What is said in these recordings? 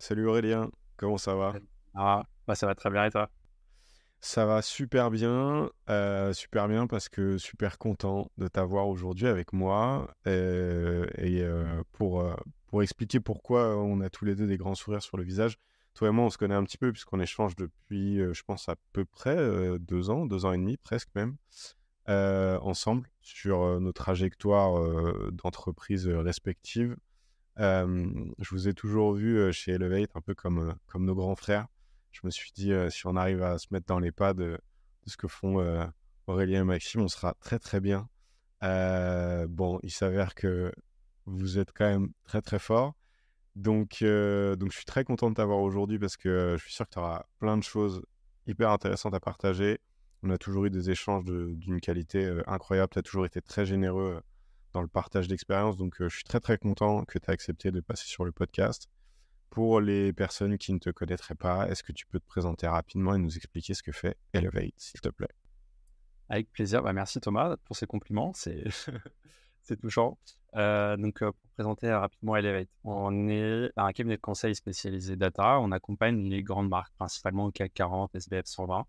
Salut Aurélien, comment ça va? Ah, bah ça va très bien et toi? Ça va super bien, euh, super bien parce que super content de t'avoir aujourd'hui avec moi euh, et euh, pour, pour expliquer pourquoi on a tous les deux des grands sourires sur le visage. Toi et moi, on se connaît un petit peu puisqu'on échange depuis, je pense, à peu près deux ans, deux ans et demi presque même, ensemble sur nos trajectoires d'entreprise respectives. Je vous ai toujours vu chez Elevate un peu comme, comme nos grands frères. Je me suis dit, si on arrive à se mettre dans les pas de, ce que font Aurélien et Maxime, on sera très très bien. Bon, il s'avère que vous êtes quand même très très fort. Donc, donc je suis très content de t'avoir aujourd'hui parce que je suis sûr que tu auras plein de choses hyper intéressantes à partager. On a toujours eu des échanges d'une qualité incroyable. Tu as toujours été très généreux dans le partage d'expérience. Donc, euh, je suis très très content que tu aies accepté de passer sur le podcast. Pour les personnes qui ne te connaîtraient pas, est-ce que tu peux te présenter rapidement et nous expliquer ce que fait Elevate, s'il te plaît? Avec plaisir. Bah, merci Thomas pour ces compliments, c'est c'est touchant. Euh, donc euh, pour présenter rapidement Elevate, on est un cabinet de conseil spécialisé data. On accompagne les grandes marques, principalement CAC 40, SBF 120,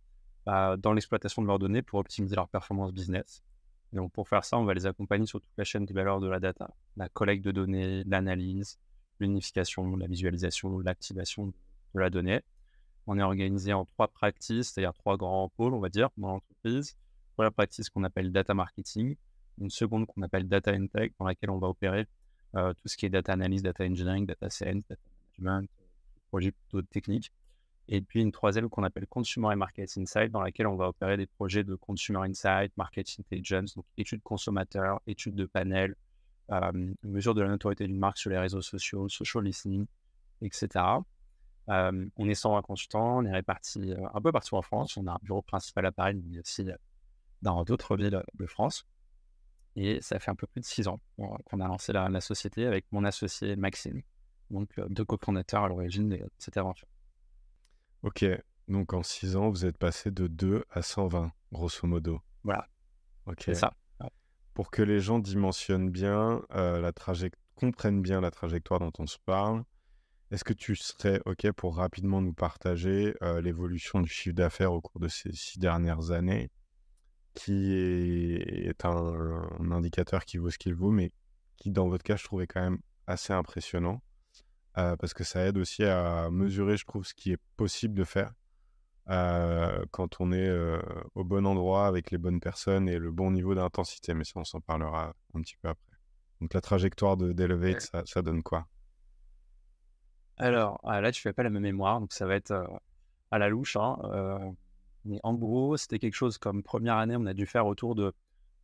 euh, dans l'exploitation de leurs données pour optimiser leur performance business. Donc pour faire ça, on va les accompagner sur toute la chaîne de valeur de la data, la collecte de données, l'analyse, l'unification, la visualisation, l'activation de la donnée. On est organisé en trois practices, c'est-à-dire trois grands pôles, on va dire, dans l'entreprise. Première practice qu'on appelle data marketing, une seconde qu'on appelle data tech, dans laquelle on va opérer euh, tout ce qui est data analyse, data engineering, data science, data management, projets plutôt techniques. Et puis une troisième qu'on appelle consumer et market insight, dans laquelle on va opérer des projets de consumer insight, market intelligence, donc études consommateurs, études de panel, euh, mesure de la notoriété d'une marque sur les réseaux sociaux, social listening, etc. Euh, on est 120 consultants, on est répartis euh, un peu partout en France. On a un bureau principal à Paris, mais aussi euh, dans d'autres villes de France. Et ça fait un peu plus de six ans qu'on a lancé la, société avec mon associé Maxime, donc deux cofondateurs à l'origine de cette aventure. Ok, donc en 6 ans, vous êtes passé de 2 à 120, grosso modo. Voilà, Ok. c'est ça. Pour que les gens dimensionnent bien, euh, la comprennent bien la trajectoire dont on se parle, est-ce que tu serais ok pour rapidement nous partager euh, l'évolution du chiffre d'affaires au cours de ces six dernières années, qui est, est un, un indicateur qui vaut ce qu'il vaut, mais qui dans votre cas, je trouvais quand même assez impressionnant, euh, parce que ça aide aussi à mesurer, je trouve, ce qui est possible de faire euh, quand on est euh, au bon endroit avec les bonnes personnes et le bon niveau d'intensité. Mais ça, on s'en parlera un petit peu après. Donc la trajectoire de d'Elevate, ça, ça donne quoi? Alors ah, là, tu fais pas la même mémoire, donc ça va être à la louche. hein, mais en gros, c'était quelque chose comme première année, on a dû faire autour de,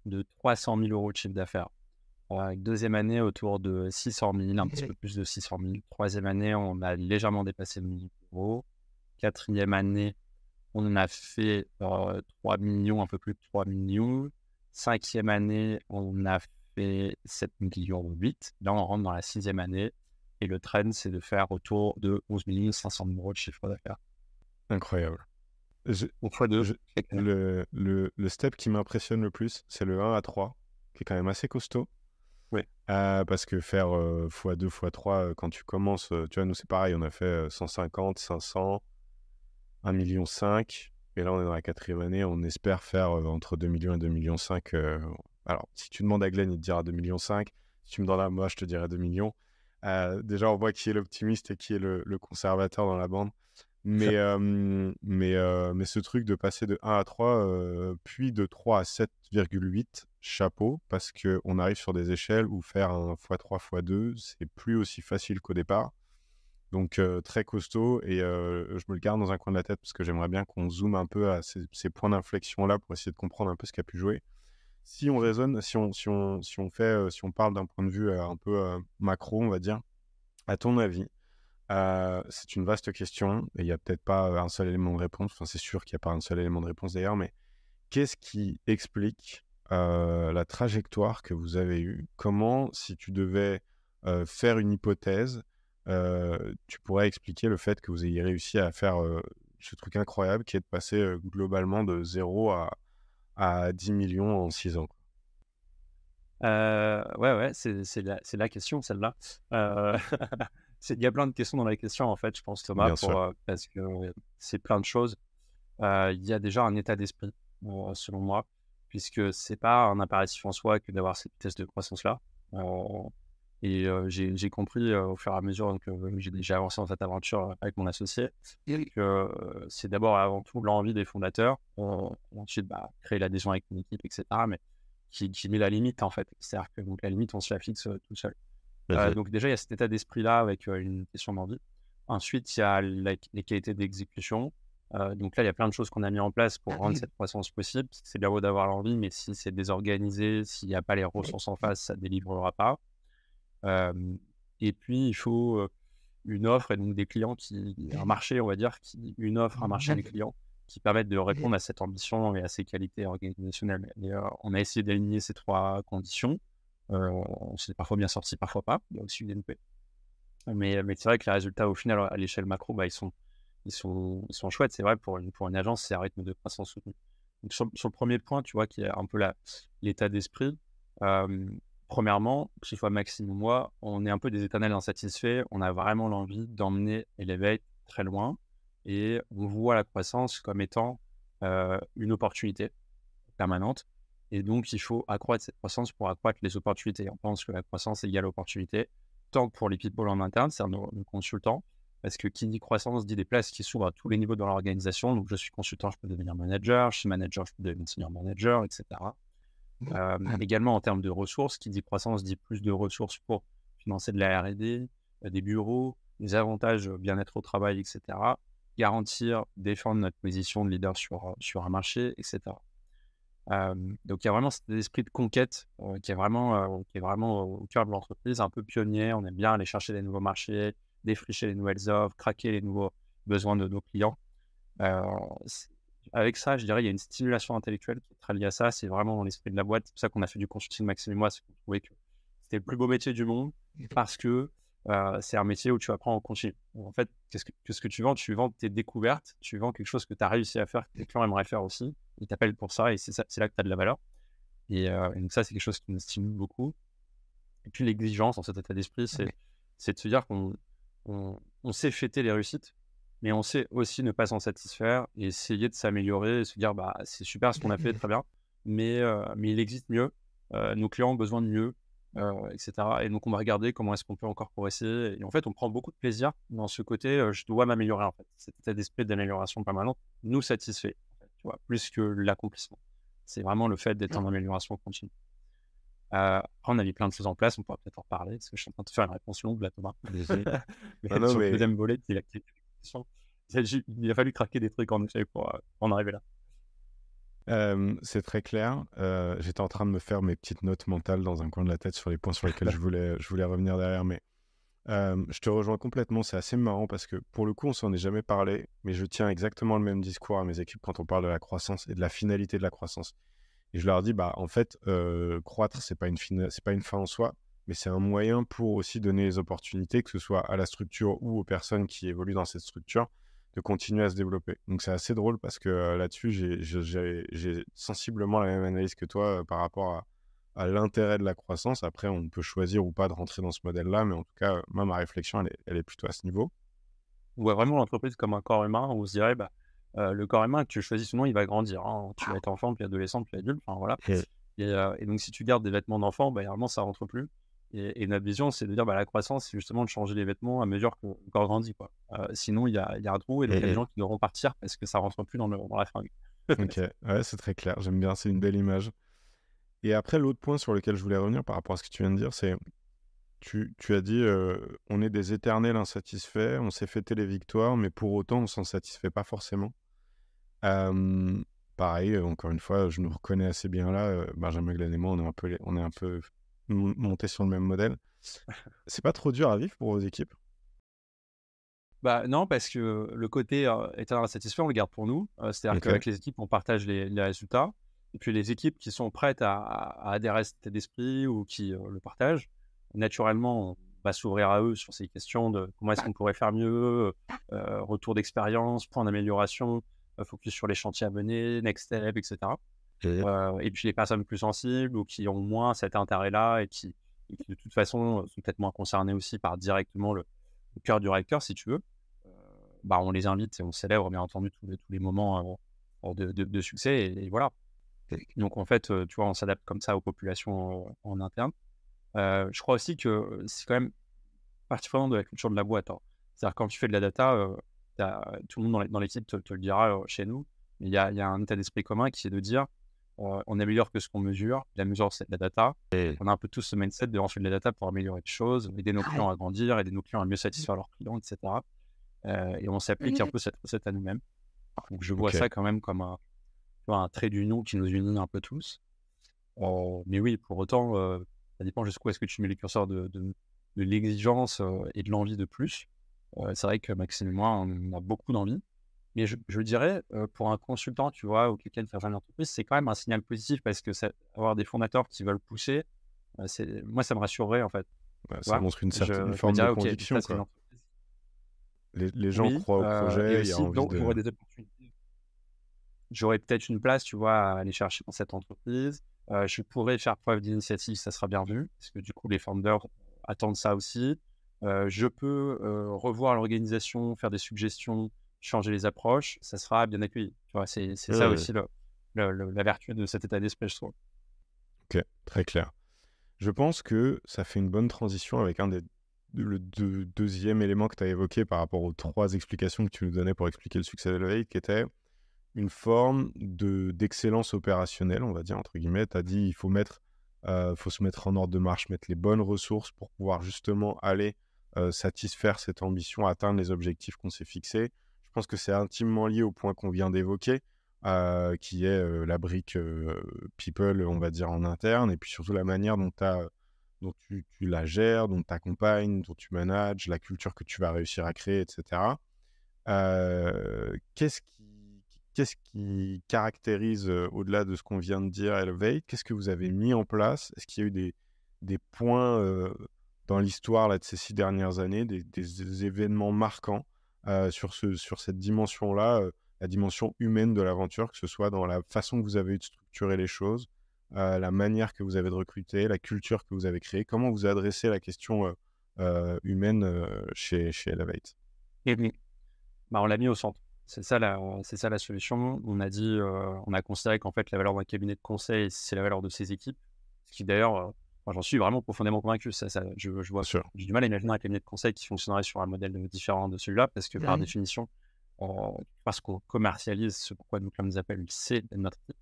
de 300 000 euros de chiffre d'affaires. Euh, avec deuxième année, autour de 600 000, un petit peu plus de 600 000. Troisième année, on a légèrement dépassé le million d'euros. Quatrième année, on en a fait euh, 3 millions, un peu plus de 3 millions. Cinquième année, on a fait 7 millions 8. Là, on rentre dans la sixième année. Et le trend, c'est de faire autour de 11 500 000 euros de chiffre d'affaires. Incroyable. Je- fois deux. je- le, le, le step qui m'impressionne le plus, c'est le 1 à 3, qui est quand même assez costaud. Oui. Euh, parce que faire euh, x2, x3, euh, quand tu commences, tu vois, nous c'est pareil, on a fait euh, 150, 500, 1,5 million. Et là, on est dans la quatrième année, on espère faire entre 2 millions et 2,5 millions. euh, alors, si tu demandes à Glenn, il te dira 2,5 millions. Si tu me demandes à moi, je te dirais 2 millions. Euh, déjà, on voit qui est l'optimiste et qui est le, le conservateur dans la bande. Mais, euh, mais, euh, mais ce truc de passer de 1 à 3, euh, puis de 3 à 7,8, chapeau, parce qu'on arrive sur des échelles où faire un x3, x2, c'est plus aussi facile qu'au départ. Donc euh, très costaud et euh, je me le garde dans un coin de la tête parce que j'aimerais bien qu'on zoome un peu à ces, ces points d'inflexion-là pour essayer de comprendre un peu ce qui a pu jouer. Si on raisonne, si on, si on, si on, fait, euh, si on parle d'un point de vue un peu macro, on va dire, à ton avis, c'est une vaste question et il n'y a peut-être pas un seul élément de réponse. Enfin, c'est sûr qu'il n'y a pas un seul élément de réponse d'ailleurs, mais qu'est-ce qui explique euh, la trajectoire que vous avez eue? Comment, si tu devais euh, faire une hypothèse, euh, tu pourrais expliquer le fait que vous ayez réussi à faire ce truc incroyable qui est de passer globalement de 0 à, à 10 millions en 6 ans? ouais, ouais, c'est la, question, celle-là. Il y a plein de questions dans la question, en fait, je pense, Thomas, parce que c'est plein de choses. Il y a déjà un état d'esprit, selon moi, puisque c'est pas un impératif en soi que d'avoir cette vitesse de croissance-là. Et j'ai compris au fur et à mesure que j'ai déjà avancé dans cette aventure avec mon associé que c'est d'abord avant tout l'envie des fondateurs, ensuite bah, créer l'adhésion avec une équipe, etc. Mais qui, qui, met la limite en fait. C'est-à-dire que donc, la limite, on se la fixe tout seul. donc déjà, il y a cet état d'esprit-là avec une question d'envie. Ensuite, il y a les qualités d'exécution. Donc là, il y a plein de choses qu'on a mis en place pour rendre cette croissance possible. C'est bien beau d'avoir l'envie, mais si c'est désorganisé, s'il n'y a pas les ressources en face, ça ne délivrera pas et puis, il faut une offre et donc des clients qui, un marché, on va dire, qui, une offre, un marché des clients qui permettent de répondre à cette ambition et à ces qualités organisationnelles. Et on a essayé d'aligner ces trois conditions. on s'est parfois bien sorti, parfois pas. Il y a aussi une NP. Mais, mais c'est vrai que les résultats, au final, à l'échelle macro, bah, ils, sont, ils, sont, ils sont chouettes. C'est vrai, pour une, pour une agence, c'est un rythme de croissance soutenu. Donc, sur, le premier point, tu vois, qui est un peu l'état d'esprit, premièrement, que ce soit Maxime ou moi, on est un peu des éternels insatisfaits. On a vraiment l'envie d'emmener Elevate très loin et on voit la croissance comme étant une opportunité permanente. Et donc, il faut accroître cette croissance pour accroître les opportunités. On pense que la croissance égale opportunité, tant pour les people en interne, c'est-à-dire nos, consultants, parce que qui dit croissance dit des places qui s'ouvrent à tous les niveaux dans l'organisation. Donc, je suis consultant, je peux devenir manager, je suis manager, je peux devenir senior manager, etc. Euh, également en termes de ressources, qui dit croissance dit plus de ressources pour financer de la R&D, euh, des bureaux, des avantages euh, bien-être au travail, etc. Garantir, défendre notre position de leader sur, sur un marché, etc. donc il y a vraiment cet esprit de conquête qui, est vraiment, qui est vraiment au cœur de l'entreprise, un peu pionnier. On aime bien aller chercher des nouveaux marchés, défricher les nouvelles offres, craquer les nouveaux besoins de nos clients avec ça, je dirais, il y a une stimulation intellectuelle qui est très liée à ça. C'est vraiment dans l'esprit de la boîte. C'est pour ça qu'on a fait du consulting, Maxime et moi, c'est qu'on trouvait que c'était le plus beau métier du monde parce que euh, c'est un métier où tu apprends en continu. En fait, qu'est-ce que, ce que tu vends? Tu vends tes découvertes, tu vends quelque chose que tu as réussi à faire, que tes clients aimeraient faire aussi. Ils t'appellent pour ça et c'est, là que tu as de la valeur. Euh, et, donc, ça, c'est quelque chose qui nous stimule beaucoup. Et puis, l'exigence dans cet état d'esprit, c'est de se dire qu'on on, on sait fêter les réussites mais on sait aussi ne pas s'en satisfaire et essayer de s'améliorer et se dire bah c'est super ce qu'on a fait, très bien, mais, euh, mais il existe mieux, euh, nos clients ont besoin de mieux, euh, etc. Et donc on va regarder comment est-ce qu'on peut encore progresser. Et en fait, on prend beaucoup de plaisir dans ce côté, je dois m'améliorer en fait. Cet état d'esprit d'amélioration permanente nous satisfait, tu vois, plus que l'accomplissement. C'est vraiment le fait d'être en amélioration continue. Après, on a mis plein de choses en place, on pourra peut-être en reparler, parce que je suis en train de faire une réponse longue là, Thomas. Mais ah sur le deuxième volet, c'est l'activité il a fallu craquer des trucs en effet pour euh, en arriver là. c'est très clair. Euh, j'étais en train de me faire mes petites notes mentales dans un coin de la tête sur les points sur lesquels je voulais, je voulais revenir derrière, mais je te rejoins complètement. C'est assez marrant parce que pour le coup, on s'en est jamais parlé, mais je tiens exactement le même discours à mes équipes quand on parle de la croissance et de la finalité de la croissance. Et je leur dis, bah en fait, euh, croître, c'est pas une c'est pas une fin en soi, mais c'est un moyen pour aussi donner les opportunités, que ce soit à la structure ou aux personnes qui évoluent dans cette structure, de continuer à se développer. Donc c'est assez drôle parce que euh, là-dessus, j'ai sensiblement la même analyse que toi euh, par rapport à, l'intérêt de la croissance. Après, on peut choisir ou pas de rentrer dans ce modèle-là, mais en tout cas, moi, ma réflexion, elle est, plutôt à ce niveau. Voit vraiment l'entreprise comme un corps humain on se dirait, bah, euh, le corps humain que tu choisis souvent, il va grandir. Hein. Tu vas être enfant, puis adolescent, puis adulte. Enfin, voilà. Et, et, donc, si tu gardes des vêtements d'enfant, bah, généralement, ça rentre plus. Et, notre vision, c'est de dire bah, la croissance, c'est justement de changer les vêtements à mesure qu'on grandit. Quoi. Euh, sinon, il y a, y a, un trou et donc il y a des gens qui devront partir parce que ça rentre plus dans, le, dans la fringue. ok, ouais, c'est très clair. J'aime bien, c'est une belle image. Et après, l'autre point sur lequel je voulais revenir par rapport à ce que tu viens de dire, c'est tu, tu, as dit euh, on est des éternels insatisfaits, on sait fêter les victoires, mais pour autant, on s'en satisfait pas forcément. Pareil, encore une fois, je nous reconnais assez bien là. Benjamin Glenn et moi, on est un peu, on est un peu monter sur le même modèle. C'est pas trop dur à vivre pour vos équipes? Bah non, parce que le côté euh, étant insatisfait, on le garde pour nous. Euh, c'est-à-dire qu'avec les équipes, on partage les, résultats. Et puis les équipes qui sont prêtes à, à adhérer à cet d'esprit ou qui euh, le partagent, naturellement, on va s'ouvrir à eux sur ces questions de comment est-ce qu'on pourrait faire mieux, retour d'expérience, point d'amélioration, focus sur les chantiers à mener, next step, etc et puis les personnes plus sensibles ou qui ont moins cet intérêt-là et qui, de toute façon sont peut-être moins concernées aussi par directement le, cœur du recteur, si tu veux, bah, on les invite et on célèbre bien entendu tous les, tous les moments de, de, succès et, voilà. Donc en fait, tu vois, on s'adapte comme ça aux populations en, interne. je crois aussi que c'est quand même partie prenante de la culture de la boîte. Hein. C'est-à-dire quand tu fais de la data, tout le monde dans l'équipe te, te, le dira chez nous, il y a, y a, un état d'esprit commun qui est de dire on améliore que ce qu'on mesure. La mesure, c'est de la data. On a un peu tous ce mindset de lancer de la data pour améliorer les choses, aider nos clients à grandir, aider nos clients à mieux satisfaire leurs clients, etc. Euh, et on s'applique un mmh. peu cette recette à nous-mêmes. Donc je vois ça quand même comme un, un trait d'union qui nous unit un peu tous. Euh, mais oui, pour autant, euh, ça dépend jusqu'où est-ce que tu mets les curseurs de, de, l'exigence et de l'envie de plus. C'est vrai que Maxime et moi, on a beaucoup d'envie. Mais je, je dirais, pour un consultant, tu vois, ou quelqu'un de faire une entreprise, c'est quand même un signal positif parce que ça, avoir des fondateurs qui veulent pousser, c'est, moi, ça me rassurerait en fait. ça montre une certaine forme de conviction. Les, les, gens croient au projet, il y a envie donc, de... des opportunités. J'aurais peut-être une place, tu vois, à aller chercher dans cette entreprise. je pourrais faire preuve d'initiative, ça sera bien vu, parce que du coup, les founders attendent ça aussi. Je peux revoir l'organisation, faire des suggestions, changer les approches, ça sera bien accueilli. Tu vois, c'est, ça aussi la vertu de cet état d'esprit, je trouve. Ok, très clair. Je pense que ça fait une bonne transition avec un des le deuxième élément que tu as évoqué par rapport aux trois explications que tu nous donnais pour expliquer le succès d'Elevate, qui était une forme de, d'excellence opérationnelle, on va dire, entre guillemets. Tu as dit il faut, mettre, euh, faut se mettre en ordre de marche, mettre les bonnes ressources pour pouvoir justement aller euh, satisfaire cette ambition, atteindre les objectifs qu'on s'est fixés. Je pense que c'est intimement lié au point qu'on vient d'évoquer, euh, qui est euh, la brique people, on va dire, en interne, et puis surtout la manière dont, tu, la gères, dont tu accompagnes, dont tu manages, la culture que tu vas réussir à créer, etc. qu'est-ce qui, caractérise, au-delà de ce qu'on vient de dire, Elevate? Qu'est-ce que vous avez mis en place? Est-ce qu'il y a eu des points dans l'histoire de ces six dernières années, des, événements marquants euh, sur, ce, sur cette dimension-là, euh, la dimension humaine de l'aventure, que ce soit dans la façon que vous avez eu de structurer les choses, euh, la manière que vous avez de recruter, la culture que vous avez créée, comment vous adressez la question humaine chez, chez Elevate? Bah, On l'a mis au centre. C'est ça, la, c'est ça la solution. On a dit, on a considéré qu'en fait, la valeur d'un cabinet de conseil, c'est la valeur de ses équipes. Ce qui d'ailleurs j'en suis vraiment profondément convaincu. Ça, ça je, vois, j'ai du mal à imaginer un cabinet de conseil qui fonctionnerait sur un modèle différent de celui-là, parce que par définition, parce qu'on commercialise ce pourquoi nous, nous appelle, c'est notre équipe.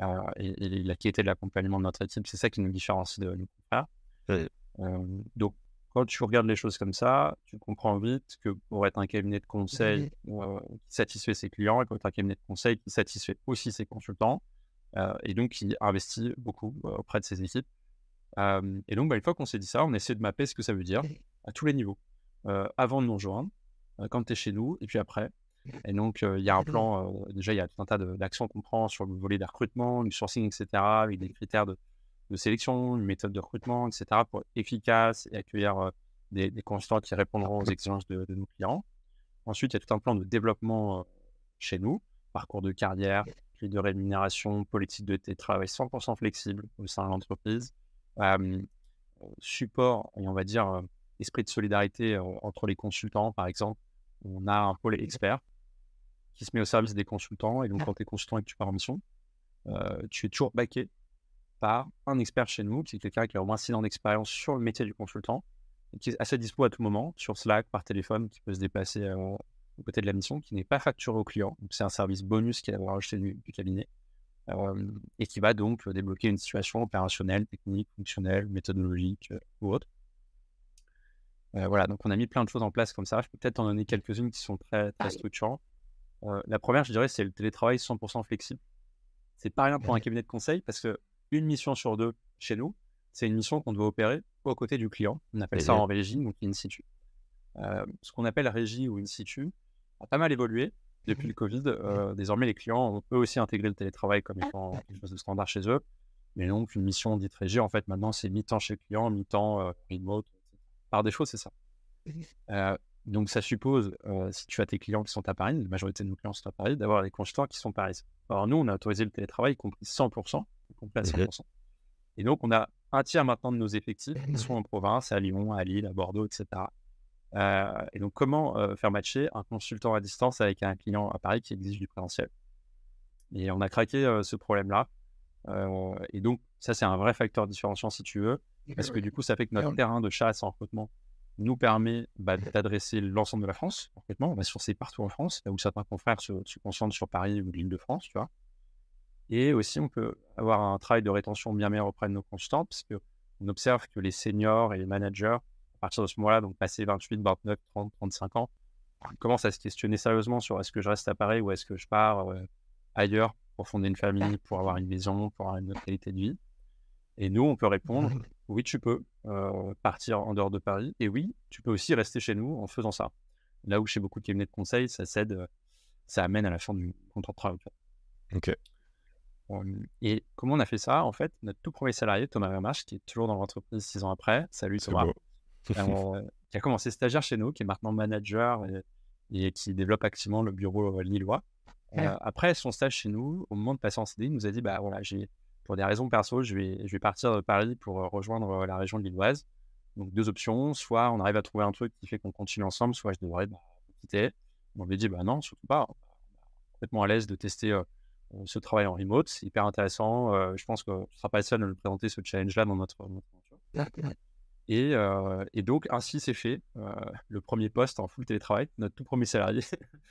Euh, et, la qualité de l'accompagnement de notre équipe, c'est ça qui nous différencie de nos confrères. Euh, donc, quand tu regardes les choses comme ça, tu comprends vite que pour être un cabinet de conseil euh, qui satisfait ses clients, et pour être un cabinet de conseil qui satisfait aussi ses consultants, et donc qui investit beaucoup auprès de ses équipes, et donc, bah, une fois qu'on s'est dit ça, on essaie de mapper ce que ça veut dire à tous les niveaux. avant de nous rejoindre, quand tu es chez nous, et puis après. Et donc, il y a un plan, déjà, il y a tout un tas d'actions qu'on prend sur le volet des recrutements, du sourcing, etc., avec des critères de, sélection, une méthode de recrutement, etc., pour être efficace et accueillir des, consultants qui répondront aux exigences de, nos clients. Ensuite, il y a tout un plan de développement chez nous, parcours de carrière, grille de rémunération, politique de télétravail 100% flexible au sein de l'entreprise, support et on va dire esprit de solidarité entre les consultants, par exemple. On a un pôle expert qui se met au service des consultants. Et donc, quand tu es consultant et que tu pars en mission, tu es toujours backé par un expert chez nous, qui est quelqu'un qui a au moins 6 ans d'expérience sur le métier du consultant, et qui est assez dispo à tout moment, sur Slack, par téléphone, qui peut se déplacer euh, aux côtés de la mission, qui n'est pas facturé au client. Donc, c'est un service bonus qu'il a rajouté du, du cabinet et qui va donc débloquer une situation opérationnelle, technique, fonctionnelle, méthodologique ou autre. voilà, donc on a mis plein de choses en place comme ça. Je peux peut-être en donner quelques-unes qui sont très, très structurantes. la première, je dirais, c'est le télétravail 100% flexible. C'est pas rien pour un cabinet de conseil parce que une mission sur deux chez nous, c'est une mission qu'on doit opérer aux côtés du client. On appelle ça en régie, donc in situ. ce qu'on appelle régie ou in situ a pas mal évolué depuis le Covid, euh, désormais, les clients ont eux aussi intégré le télétravail comme étant quelque chose de standard chez eux. Mais donc, une mission dite régie, en fait, maintenant, c'est mi-temps chez le client, mi-temps euh, remote. Par défaut, c'est ça. Euh, donc, ça suppose, si tu as tes clients qui sont à Paris, la majorité de nos clients sont à Paris, d'avoir des consultants qui sont parisiens. Alors, nous, on a autorisé le télétravail, y compris 100%, complet à 100%. Et donc, on a un tiers maintenant de nos effectifs qui sont en province, à Lyon, à Lille, à Bordeaux, etc. et donc, comment faire matcher un consultant à distance avec un client à Paris qui exige du présentiel? Et on a craqué ce problème-là. et donc, ça, c'est un vrai facteur différenciant si tu veux, parce que du coup, ça fait que notre terrain de chasse en recrutement nous permet bah, d'adresser l'ensemble de la France. Concrètement, on va sourcer partout en France, là où certains confrères se, se concentrent sur Paris ou l'île de France, tu vois. Et aussi, on peut avoir un travail de rétention bien meilleur auprès de nos consultants, parce qu'on observe que les seniors et les managers, à partir de ce moment-là, donc passé 28, 29, 30, 35 ans, commencent à se questionner sérieusement sur est-ce que je reste à Paris ou est-ce que je pars euh, ailleurs pour fonder une famille, pour avoir une maison, pour avoir une autre qualité de vie. Et nous, on peut répondre oui, tu peux euh, partir en dehors de Paris. Et oui, tu peux aussi rester chez nous en faisant ça. Là où chez beaucoup de cabinets de conseil, ça cède, euh, ça amène à la fin du contrat de travail. Ok. Et comment on a fait ça? En fait, notre tout premier salarié, Thomas Vermarche, qui est toujours dans l'entreprise six ans après, salut Thomas, qui a commencé stagiaire chez nous, qui est maintenant manager et, qui développe activement le bureau lillois. après son stage chez nous, au moment de passer en CD, il nous a dit bah voilà, j'ai pour des raisons perso, je vais, je vais partir de Paris pour euh, rejoindre euh, la région de lilloise. Donc deux options, soit on arrive à trouver un truc qui fait qu'on continue ensemble, soit je devrais bah, quitter. On lui dit bah non, surtout pas. On est complètement à l'aise de tester euh, ce travail en remote, c'est hyper intéressant. je pense que tu ne seras pas le seul à nous présenter ce challenge-là dans notre, et, et, donc, ainsi c'est fait. le premier poste en full télétravail, notre tout premier salarié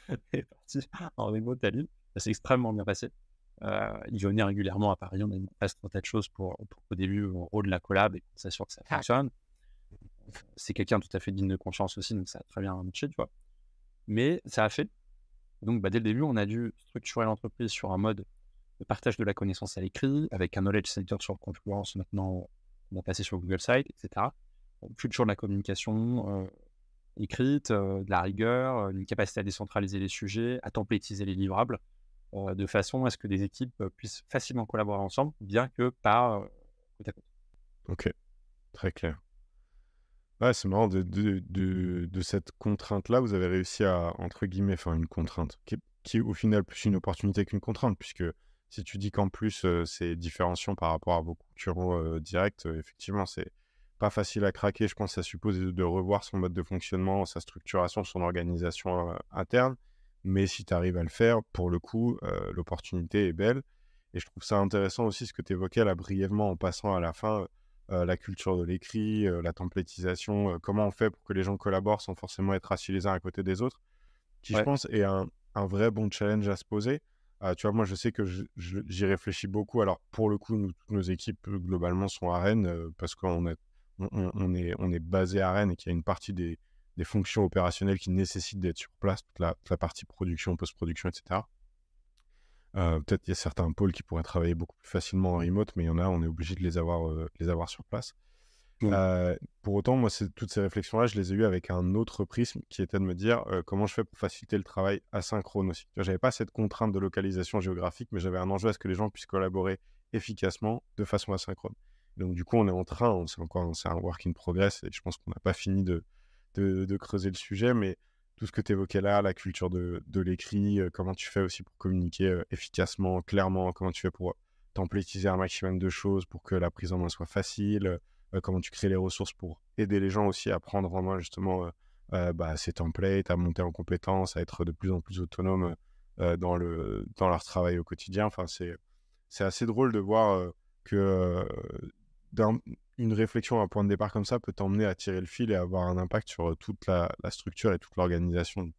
est parti en remote à Lille. Ça s'est extrêmement bien passé. Euh, il venait régulièrement à Paris. On a mis en place un tas de choses pour, pour qu'au début, on rôde la collab et qu'on s'assure que ça fonctionne. C'est quelqu'un tout à fait digne de confiance aussi, donc ça a très bien marché, tu vois. Mais ça a fait. Donc, bah, dès le début, on a dû structurer l'entreprise sur un mode de partage de la connaissance à l'écrit, avec un knowledge center sur Confluence. Maintenant, on a passé sur Google Site, etc. Culture de la communication euh, écrite, euh, de la rigueur, une capacité à décentraliser les sujets, à templétiser les livrables. Euh, de façon à ce que des équipes euh, puissent facilement collaborer ensemble, bien que euh, côte. Ok, très clair. Ouais, c'est marrant, de, cette contrainte-là, vous avez réussi à, entre guillemets, faire une contrainte, qui, est au final plus une opportunité qu'une contrainte, puisque si tu dis qu'en plus c'est différenciant par rapport à vos concurrents directs, effectivement, c'est pas facile à craquer. Je pense que ça suppose de, revoir son mode de fonctionnement, sa structuration, son organisation interne. Mais si tu arrives à le faire, pour le coup, euh, l'opportunité est belle. Et je trouve ça intéressant aussi ce que tu évoquais là brièvement en passant à la fin, euh, la culture de l'écrit, euh, la templétisation, comment on fait pour que les gens collaborent sans forcément être assis les uns à côté des autres, qui je pense est un, un, vrai bon challenge à se poser. tu vois, moi je sais que j'y réfléchis beaucoup. Alors pour le coup, nous, toutes nos équipes globalement sont à Rennes parce qu'on on, on, est, on est basé à Rennes et qu'il y a une partie des, des fonctions opérationnelles qui nécessitent d'être sur place, toute la, partie production, post-production, etc. Euh, peut-être qu'il y a certains pôles qui pourraient travailler beaucoup plus facilement en remote, mais il y en a, on est obligé de les avoir, euh, les avoir sur place. Euh, pour autant, moi, toutes ces réflexions-là, je les ai eues avec un autre prisme qui était de me dire comment je fais pour faciliter le travail asynchrone aussi. Je n'avais pas cette contrainte de localisation géographique, mais j'avais un enjeu à ce que les gens puissent collaborer efficacement de façon asynchrone. Donc, du coup, on est en train, c'est encore c'est un work in progress et je pense qu'on n'a pas fini de, de, creuser le sujet, mais tout ce que tu évoquais là, la culture de, l'écrit, euh, comment tu fais aussi pour communiquer euh, efficacement, clairement, comment tu fais pour templétiser un maximum de choses pour que la prise en main soit facile, euh, comment tu crées les ressources pour aider les gens aussi à prendre en main justement bah, ces templates, à monter en compétences, à être de plus en plus autonomes dans, le, dans leur travail au quotidien. Enfin, c'est assez drôle de voir que une réflexion, un point de départ comme ça peut t'emmener à tirer le fil et avoir un impact sur toute la, structure et toute l'organisation.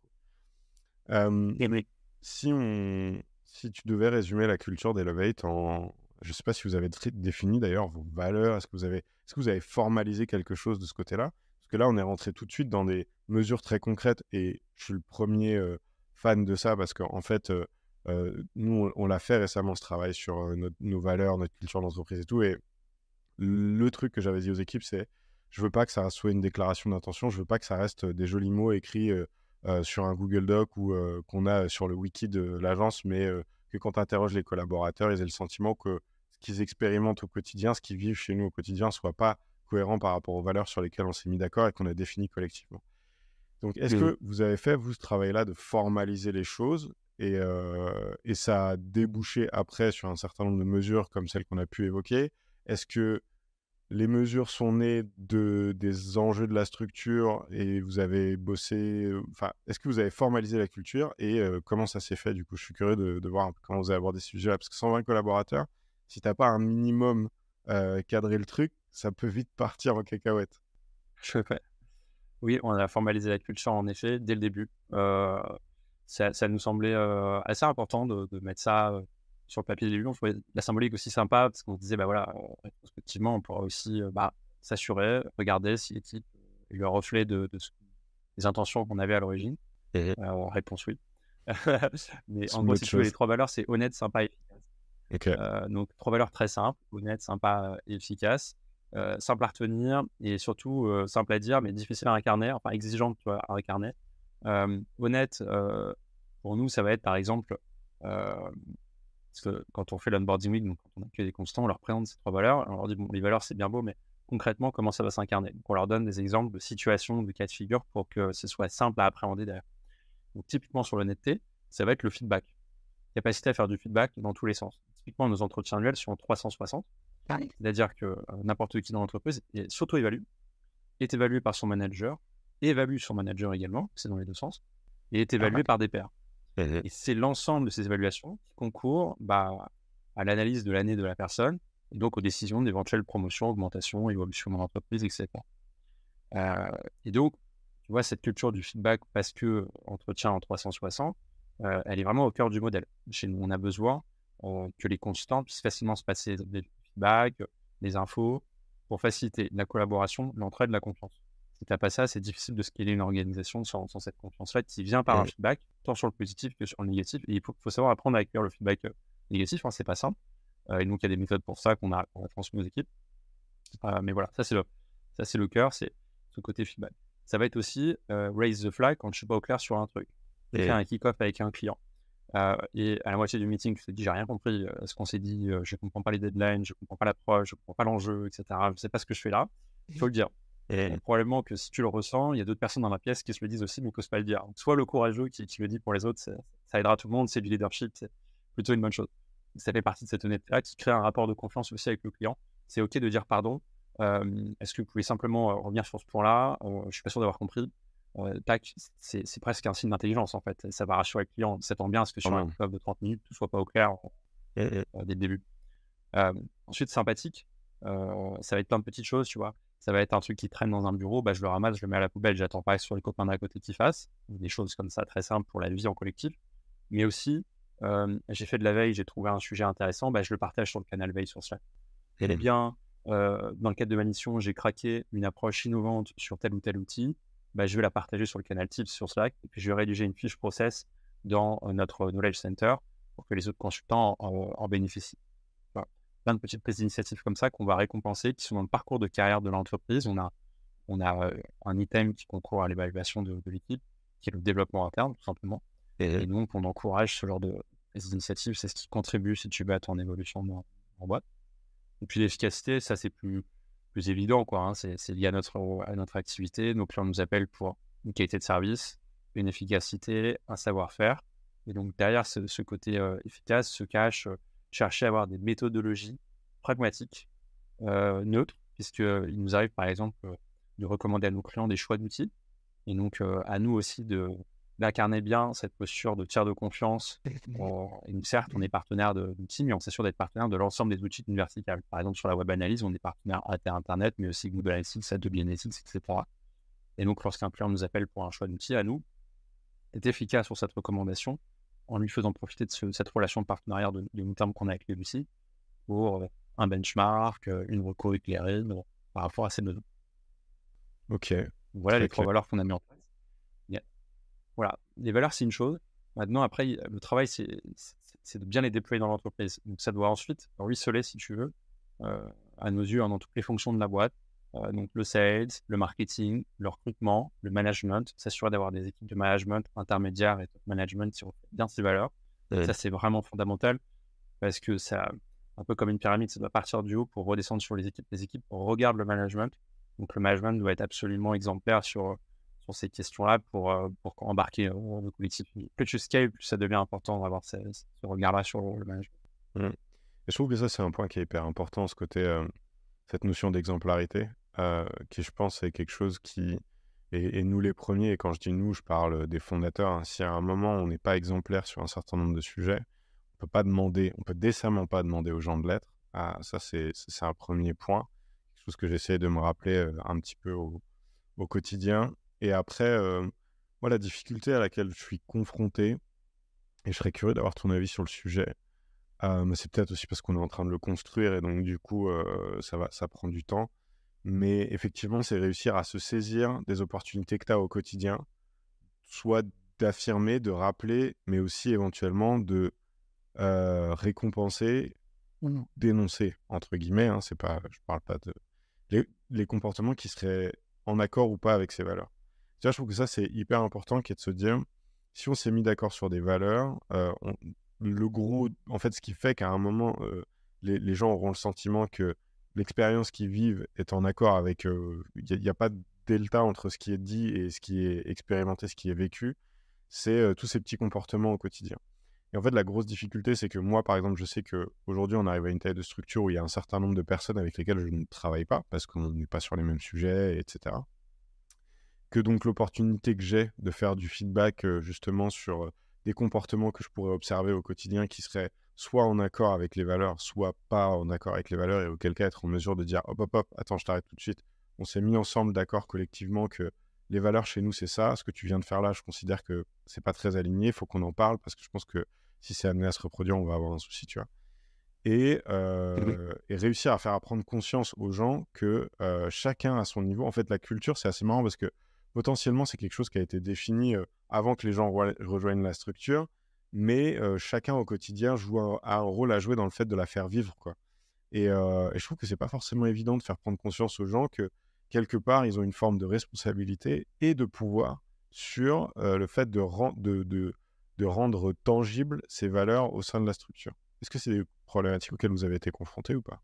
si, on, si tu devais résumer la culture d'Elevate en... Je ne sais pas si vous avez défini d'ailleurs vos valeurs. Est-ce que, vous avez, est-ce que vous avez formalisé quelque chose de ce côté-là? Parce que là, on est rentré tout de suite dans des mesures très concrètes et je suis le premier fan de ça parce qu'en fait, nous, on, l'a fait récemment ce travail sur nos valeurs, notre culture d'entreprise et tout. Et le truc que j'avais dit aux équipes, c'est je veux pas que ça soit une déclaration d'intention, je veux pas que ça reste des jolis mots écrits euh, euh, sur un Google Doc ou euh, qu'on a sur le wiki de l'agence, mais que quand tu interroges les collaborateurs, ils aient le sentiment que ce qu'ils expérimentent au quotidien, ce qu'ils vivent chez nous au quotidien, soit pas cohérent par rapport aux valeurs sur lesquelles on s'est mis d'accord et qu'on a défini collectivement. Donc, est-ce mmh. que vous avez fait, vous, ce travail-là de formaliser les choses et, et, ça a débouché après sur un certain nombre de mesures comme celles qu'on a pu évoquer Est-ce que les mesures sont nées de, des enjeux de la structure et vous avez bossé. Enfin, est-ce que vous avez formalisé la culture et comment ça s'est fait? Du coup, je suis curieux de, voir comment vous avez abordé ce sujet-là. Parce que 120 collaborateurs, si tu n'as pas un minimum cadré le truc, ça peut vite partir en cacahuète. Je fais. Oui, on a formalisé la culture en effet dès le début. Ça, nous semblait assez important de mettre ça sur le papier on trouvait la symbolique aussi sympa parce qu'on se disait, bah voilà, effectivement, on pourra aussi euh, bah, s'assurer, regarder si l'équipe est le reflet de, des intentions qu'on avait à l'origine. Euh, en réponse oui. Mais en gros, si tu veux, les trois valeurs, c'est honnête, sympa et efficace. Euh, donc, trois valeurs très simples honnête, sympa et efficace. simple à retenir et surtout simple à dire, mais difficile à incarner, enfin exigeant tu vois, à incarner. honnête, pour nous, ça va être par exemple quand on fait l'onboarding week, donc quand on accueille des constants, on leur présente ces trois valeurs. On leur dit, bon, les valeurs, c'est bien beau, mais concrètement, comment ça va s'incarner? Donc, on leur donne des exemples de situations, de cas de figure pour que ce soit simple à appréhender derrière. Donc, typiquement sur l'honnêteté, ça va être le feedback. Capacité à faire du feedback dans tous les sens. Typiquement, nos entretiens annuels sont 360. C'est-à-dire que euh, n'importe qui dans l'entreprise s'auto-évalue, est évalué par son manager, évalue son manager également, c'est dans les deux sens, et est évalué par des pairs. Mmh et c'est l'ensemble de ces évaluations qui concourent bah, à l'analyse de l'année de la personne et donc aux décisions d'éventuelles promotions, augmentations, évolution de l'entreprise, etc. Euh, et donc, tu vois, cette culture du feedback, parce que entretien en 360, euh, elle est vraiment au cœur du modèle. Chez nous, on a besoin que les consultants puissent facilement se passer des feedbacks, des infos, pour faciliter la collaboration, l'entraide, la confiance si tu n'as pas ça, c'est difficile de scaler une organisation sans, cette confiance-là qui vient par un feedback, tant sur le positif que sur le négatif. Et il faut, savoir apprendre à accueillir le feedback euh, négatif, hein, c'est pas simple. Euh, et donc, il y a des méthodes pour ça qu'on a, qu a transmis aux équipes. Euh, mais voilà, ça c'est le, ça c'est le cœur, c'est ce côté feedback. Ça va être aussi raise the flag quand je suis pas au clair sur un truc. Et... Faire un kick-off avec un client. et à la moitié du meeting, je te dis, j'ai rien compris ce qu'on s'est dit, je comprends pas les deadlines, je comprends pas l'approche, je comprends pas l'enjeu, etc. Je sais pas ce que je fais là. Il faut le dire. Et probablement que si tu le ressens, il y a d'autres personnes dans la pièce qui se le disent aussi, mais qui n'osent pas le dire. soit le courageux qui, le dit pour les autres, ça aidera tout le monde, c'est du leadership, c'est plutôt une bonne chose. Ça fait partie de cette honnêteté-là qui crée un rapport de confiance aussi avec le client. C'est OK de dire pardon. Est-ce que vous pouvez simplement revenir sur ce point-là? Je ne suis pas sûr d'avoir compris. tac, c'est presque un signe d'intelligence en fait. Ça va rassurer le client. s'attend bien à ce que sur un club de 30 minutes, tout soit pas au clair dès le début. ensuite, sympathique. ça va être plein de petites choses, tu vois ça va être un truc qui traîne dans un bureau, bah, je le ramasse, je le mets à la poubelle, j'attends pas que sur les copains d'à côté qui fassent. Des choses comme ça très simples pour la vie en collectif. Mais aussi, j'ai fait de la veille, j'ai trouvé un sujet intéressant, bah, je le partage sur le canal veille sur Slack. Et bien, dans le cadre de ma mission, j'ai craqué une approche innovante sur tel ou tel outil, bah, je vais la partager sur le canal Tips sur Slack, et puis je vais rédiger une fiche process dans notre Knowledge Center pour que les autres consultants en bénéficient de petites prises d'initiative comme ça qu'on va récompenser, qui sont dans le parcours de carrière de l'entreprise. On a, on a euh, un item qui concourt à l'évaluation de, l'équipe, qui est le développement interne, tout simplement. Et, donc, on encourage ce genre de initiatives. C'est ce qui contribue, si tu veux, à ton évolution en, boîte. Et puis, l'efficacité, ça, c'est plus, plus évident, quoi. Hein. C'est lié à notre, à notre activité. Là, on nous appelle pour une qualité de service, une efficacité, un savoir-faire. Et donc, derrière ce, côté euh, efficace se cache euh, chercher à avoir des méthodologies pragmatiques, euh, neutres, puisqu'il nous arrive par exemple euh, de recommander à nos clients des choix d'outils. Et donc euh, à nous aussi de d'incarner bien cette posture de tiers de confiance. et donc, certes, on est partenaire d'outils, mais on s'assure d'être partenaire de l'ensemble des outils d'une verticale. Par exemple, sur la web analyse, on est partenaire à Internet, mais aussi Google Analytics, Adobe Analytics, etc. Et donc, lorsqu'un client nous appelle pour un choix d'outils, à nous, est efficace sur cette recommandation en lui faisant profiter de cette relation de partenariat de, de terme qu'on a avec lui pour euh, un benchmark, euh, une reco éclairée par rapport à ses besoins. Ok. Voilà les trois valeurs qu'on a mis en place. Voilà, les valeurs, c'est une chose. Maintenant, après, le travail, c'est de bien les déployer dans l'entreprise. Donc, ça doit ensuite ruisseler, si tu veux, euh, à nos yeux, hein, dans toutes les fonctions de la boîte, euh, donc le sales, le marketing, le recrutement, le management, s'assurer d'avoir des équipes de management intermédiaires et top management si on fait bien ces valeurs. Ça, c'est vraiment fondamental parce que ça, un peu comme une pyramide, ça doit partir du haut pour redescendre sur les équipes. Les équipes regardent le management. Donc le management doit être absolument exemplaire sur, sur ces questions-là pour, euh, pour embarquer le collectif. Plus tu scales, plus ça devient important d'avoir ce, regard-là sur le management. Mmh. je trouve que ça, c'est un point qui est hyper important, ce côté. Euh, cette notion d'exemplarité, qui je pense est quelque chose qui, et, nous les premiers, et quand je dis nous, je parle des fondateurs, hein, si à un moment on n'est pas exemplaire sur un certain nombre de sujets, on peut pas demander, on peut décemment pas demander aux gens de l'être. Ah, ça, c'est un premier point, quelque chose que j'essaie de me rappeler un petit peu au, au quotidien. Et après, moi, la difficulté à laquelle je suis confronté, et je serais curieux d'avoir ton avis sur le sujet, mais c'est peut-être aussi parce qu'on est en train de le construire et donc du coup, ça, va, ça prend du temps. Mais effectivement, c'est réussir à se saisir des opportunités que tu as au quotidien, soit d'affirmer, de rappeler, mais aussi éventuellement de récompenser ou dénoncer, entre guillemets. Hein, c'est pas, je parle pas de. Les, comportements qui seraient en accord ou pas avec ces valeurs. Tu je trouve que ça, c'est hyper important, qui est de se dire, si on s'est mis d'accord sur des valeurs, le gros, en fait, ce qui fait qu'à un moment, les, les, gens auront le sentiment que l'expérience qu'ils vivent est en accord avec. Il n'y a, pas de delta entre ce qui est dit et ce qui est expérimenté, ce qui est vécu. C'est tous ces petits comportements au quotidien. Et en fait, la grosse difficulté, c'est que moi, par exemple, je sais qu'aujourd'hui, on arrive à une taille de structure où il y a un certain nombre de personnes avec lesquelles je ne travaille pas parce qu'on n'est pas sur les mêmes sujets, etc. Que donc l'opportunité que j'ai de faire du feedback justement sur des comportements que je pourrais observer au quotidien qui seraient soit en accord avec les valeurs, soit pas en accord avec les valeurs, et auquel cas être en mesure de dire hop, hop, hop, attends, je t'arrête tout de suite. On s'est mis ensemble d'accord collectivement que les valeurs chez nous, c'est ça. Ce que tu viens de faire là, je considère que c'est pas très aligné. Il faut qu'on en parle parce que je pense que si c'est amené à se reproduire, on va avoir un souci, tu vois. Et, euh, et réussir à faire apprendre conscience aux gens que euh, chacun à son niveau. En fait, la culture, c'est assez marrant parce que potentiellement, c'est quelque chose qui a été défini euh, avant que les gens rejoignent la structure mais chacun au quotidien joue un, a un rôle à jouer dans le fait de la faire vivre, quoi. Et, je trouve que c'est pas forcément évident de faire prendre conscience aux gens que quelque part ils ont une forme de responsabilité et de pouvoir sur le fait de, rendre tangibles ces valeurs au sein de la structure. Est-ce que c'est des problématiques auxquelles vous avez été confrontés ou pas?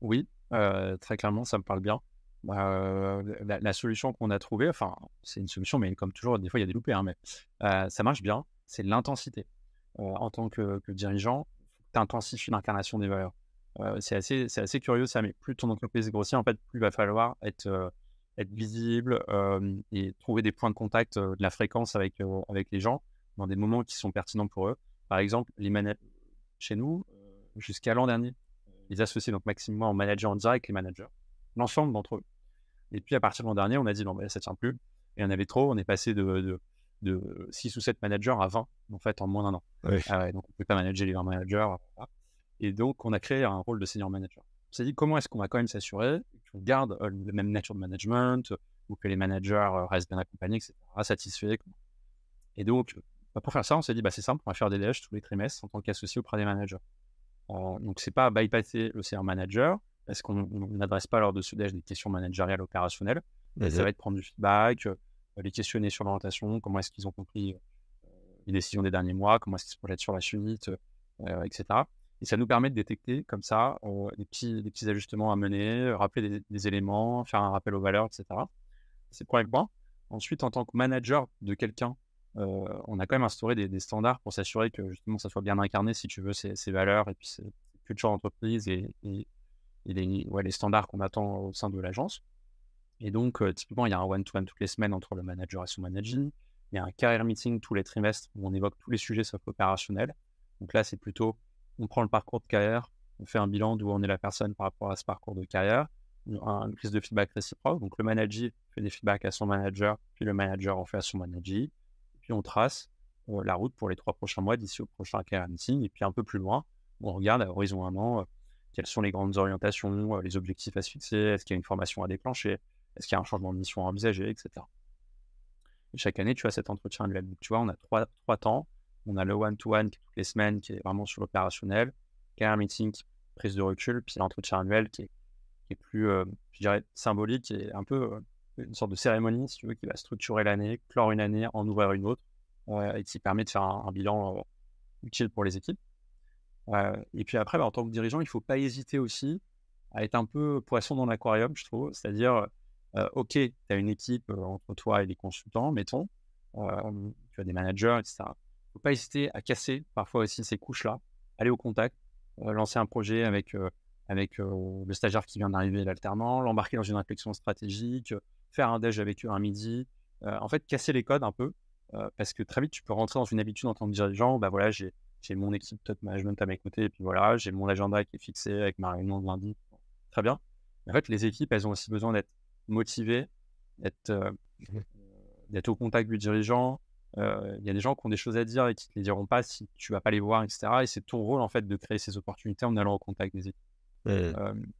Oui, très clairement, ça me parle bien. Bah, la, solution qu'on a trouvée, enfin, c'est une solution, mais comme toujours, des fois il y a des loupés, hein, mais ça marche bien c'est l'intensité. en tant que, dirigeant, tu intensifies l'incarnation des valeurs. c'est assez, assez curieux ça, mais plus ton entreprise grossit, en fait, plus il va falloir être, visible et trouver des points de contact, de la fréquence avec, les gens dans des moments qui sont pertinents pour eux. Par exemple, chez nous, jusqu'à l'an dernier, les associés, donc Maxime, moi, on manageait en direct les managers, l'ensemble d'entre eux. Et puis à partir de l'an dernier, on a dit non, mais ça tient plus. Et on avait trop, on est passé de de 6 ou 7 managers à 20 en fait en moins d'un an. Ah donc on ne peut pas manager les 20 managers. Et donc on a créé un rôle de senior manager. On s'est dit comment est-ce qu'on va quand même s'assurer qu'on garde euh, la même nature de management ou que les managers euh, restent bien accompagnés, etc., satisfaits. Et donc bah, pour faire ça, on s'est dit bah, c'est simple, on va faire des DH tous les trimestres en tant qu'associé auprès des managers. Euh, donc c'est pas bypasser le senior manager parce qu'on n'adresse pas lors de ce DH des questions managériales opérationnelles. Ça va être prendre du feedback, les questionner sur l'orientation, comment est-ce qu'ils ont compris les décisions des derniers mois, comment est-ce qu'ils se projettent sur la suite, etc. Et ça nous permet de détecter comme ça des, petits, des petits ajustements à mener, rappeler des, éléments, faire un rappel aux valeurs, etc. C'est le premier point. Ensuite, en tant que manager de quelqu'un, on a quand même instauré des, standards pour s'assurer que justement ça soit bien incarné, si tu veux, ces, valeurs et puis ces culture d'entreprise et, et, les, standards qu'on attend au sein de l'agence. Et donc, typiquement, il y a un one-to-one toutes les semaines entre le manager et son manager. Il y a un career meeting tous les trimestres où on évoque tous les sujets sauf opérationnels. Donc là, c'est plutôt, on prend le parcours de carrière, on fait un bilan d'où on est la personne par rapport à ce parcours de carrière, une prise de feedback réciproque. Donc le manager fait des feedbacks à son manager, puis le manager en fait à son manager. Puis on trace la route pour les trois prochains mois d'ici au prochain career meeting. Et puis un peu plus loin, on regarde à horizon un an quelles sont les grandes orientations, les objectifs à se fixer, est-ce qu'il y a une formation à déclencher, est-ce qu'il y a un changement de mission à envisager, etc. Et chaque année, tu as cet entretien annuel. tu vois, on a trois, trois temps. On a le one-to-one toutes les semaines qui est vraiment sur l'opérationnel, un meeting, prise de recul, puis l'entretien annuel qui est, qui est plus, euh, je dirais, symbolique et un peu euh, une sorte de cérémonie, si tu veux, qui va structurer l'année, clore une année, en ouvrir une autre, et qui permet de faire un, bilan euh, utile pour les équipes. Et puis après, bah, en tant que dirigeant, il ne faut pas hésiter aussi à être un peu poisson dans l'aquarium, je trouve. C'est-à-dire, ok, tu as une équipe entre toi et les consultants, mettons, tu as des managers, etc. Il ne faut pas hésiter à casser parfois aussi ces couches-là, aller au contact, lancer un projet avec, avec le stagiaire qui vient d'arriver, l'alternant, l'embarquer dans une réflexion stratégique, faire un déj avec eux un midi. en fait, casser les codes un peu, parce que très vite, tu peux rentrer dans une habitude en tant que dirigeant. Bah voilà, j'ai mon équipe top management à mes côtés, et puis voilà, j'ai mon agenda qui est fixé avec ma réunion de lundi. Très bien. en fait, les équipes, elles ont aussi besoin d'être motivées, d'être mmh d'être au contact du dirigeant. Il y a des gens qui ont des choses à dire et qui ne te les diront pas si tu vas pas les voir, etc. Et c'est ton rôle, en fait, de créer ces opportunités en allant au contact des équipes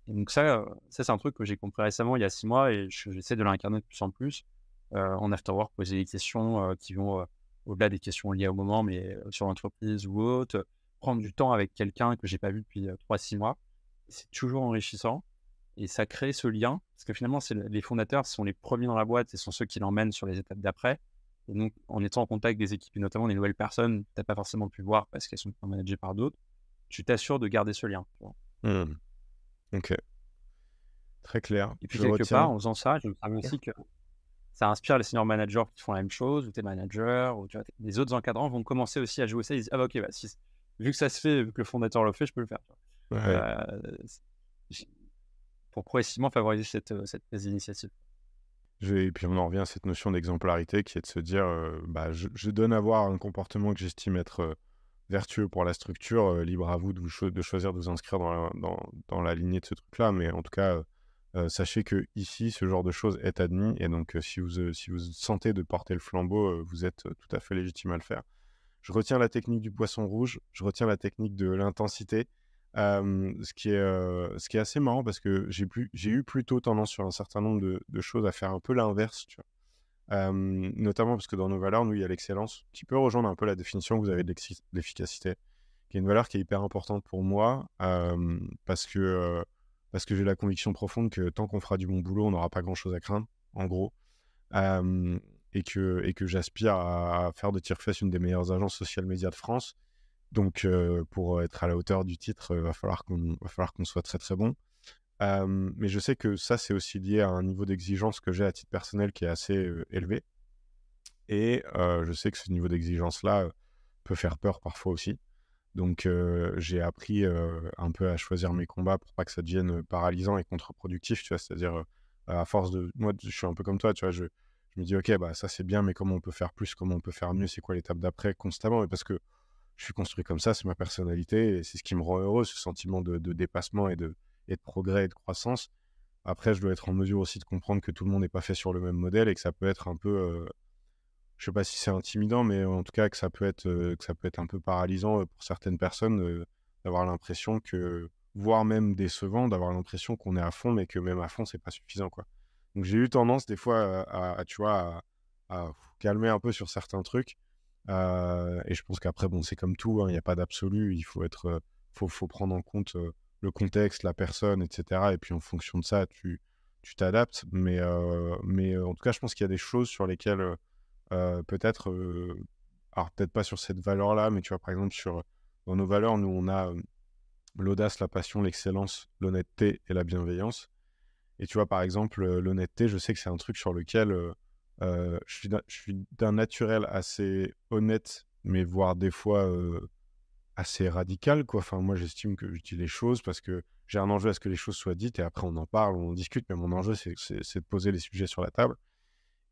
donc ça, ça c'est un truc que j'ai compris récemment, il y a six mois, et j'essaie de l'incarner de plus en plus. en afterwork, poser des questions qui vont au-delà des questions liées au moment, mais sur l'entreprise ou autre. Prendre du temps avec quelqu'un que j'ai pas vu depuis trois, six mois. C'est toujours enrichissant. Et ça crée ce lien, parce que finalement, les fondateurs sont les premiers dans la boîte et sont ceux qui l'emmènent sur les étapes d'après. Et donc, en étant en contact des équipes, et notamment des nouvelles personnes tu n'as pas forcément pu voir parce qu'elles sont managées par d'autres, tu t'assures de garder ce lien. Mmh. Ok. Très clair. Et puis, quelque part, en faisant ça, je me aussi que ça inspire les senior managers qui font la même chose, ou tes managers, ou tu vois, les autres encadrants vont commencer aussi à jouer ça. Ils disent Ah, bah, ok, bah, si, vu que ça se fait, vu que le fondateur le fait, je peux le faire. Euh, pour progressivement favoriser cette, euh, cette initiative. et puis on en revient à cette notion d'exemplarité qui est de se dire euh, bah, je, je, donne à voir un comportement que j'estime être vertueux pour la structure, libre à vous de, vous de, choisir de vous inscrire dans la, dans, dans la lignée de ce truc-là. Mais en tout cas, sachez que ici, ce genre de choses est admis. Et donc, si, vous, sentez de porter le flambeau, vous êtes tout à fait légitime à le faire. Je retiens la technique du poisson rouge, je retiens la technique de l'intensité. ce, qui est, assez marrant parce que j'ai eu plutôt tendance sur un certain nombre de, choses à faire un peu l'inverse. Notamment parce que dans nos valeurs, nous, il y a l'excellence, qui peut rejoindre un peu la définition que vous avez de l'efficacité, qui est une valeur qui est hyper importante pour moi, parce que, parce que j'ai la conviction profonde que tant qu'on fera du bon boulot, on n'aura pas grand-chose à craindre, en gros, et que, j'aspire à, faire de Tirefest une des meilleures agences social médias de France. Donc, pour être à la hauteur du titre, il va falloir qu'on soit très très bon mais je sais que ça, c'est aussi lié à un niveau d'exigence que j'ai à titre personnel qui est assez élevé. Et je sais que ce niveau d'exigence-là peut faire peur parfois aussi. Donc j'ai appris un peu à choisir mes combats pour pas que ça devienne paralysant et contre-productif, tu vois? C'est-à-dire, à force de... Moi, je suis un peu comme toi, tu vois? Je, me dis, ok, bah ça c'est bien, mais comment on peut faire plus, comment on peut faire mieux, c'est quoi l'étape d'après constamment? Et parce que je suis construit comme ça, c'est ma personnalité et c'est ce qui me rend heureux, ce sentiment de dépassement et de, progrès et de croissance. Après, je dois être en mesure aussi de comprendre que tout le monde n'est pas fait sur le même modèle et que ça peut être un peu, je sais pas si c'est intimidant, mais en tout cas que ça peut être, euh, que ça peut être un peu paralysant euh, pour certaines personnes d'avoir l'impression que, voire même décevant, d'avoir l'impression qu'on est à fond, mais que même à fond, c'est pas suffisant, quoi. Donc j'ai eu tendance des fois à, tu vois, à, calmer un peu sur certains trucs. et je pense qu'après, bon, c'est comme tout, hein, il n'y a pas d'absolu, il faut être, faut, faut prendre en compte le contexte, la personne, etc. Et puis en fonction de ça, tu tu t'adaptes. Mais, euh, mais euh, en tout cas, je pense qu'il y a des choses sur lesquelles euh, peut-être, alors peut-être pas sur cette valeur-là, mais tu vois, par exemple, sur, dans nos valeurs, nous, on a l'audace, la passion, l'excellence, l'honnêteté et la bienveillance. Et tu vois, par exemple, l'honnêteté, je sais que c'est un truc sur lequel je suis d'un naturel assez honnête, mais voire des fois assez radical. Enfin, moi, j'estime que je dis les choses parce que j'ai un enjeu à ce que les choses soient dites et après, on en parle, on en discute, mais mon enjeu, c'est de poser les sujets sur la table.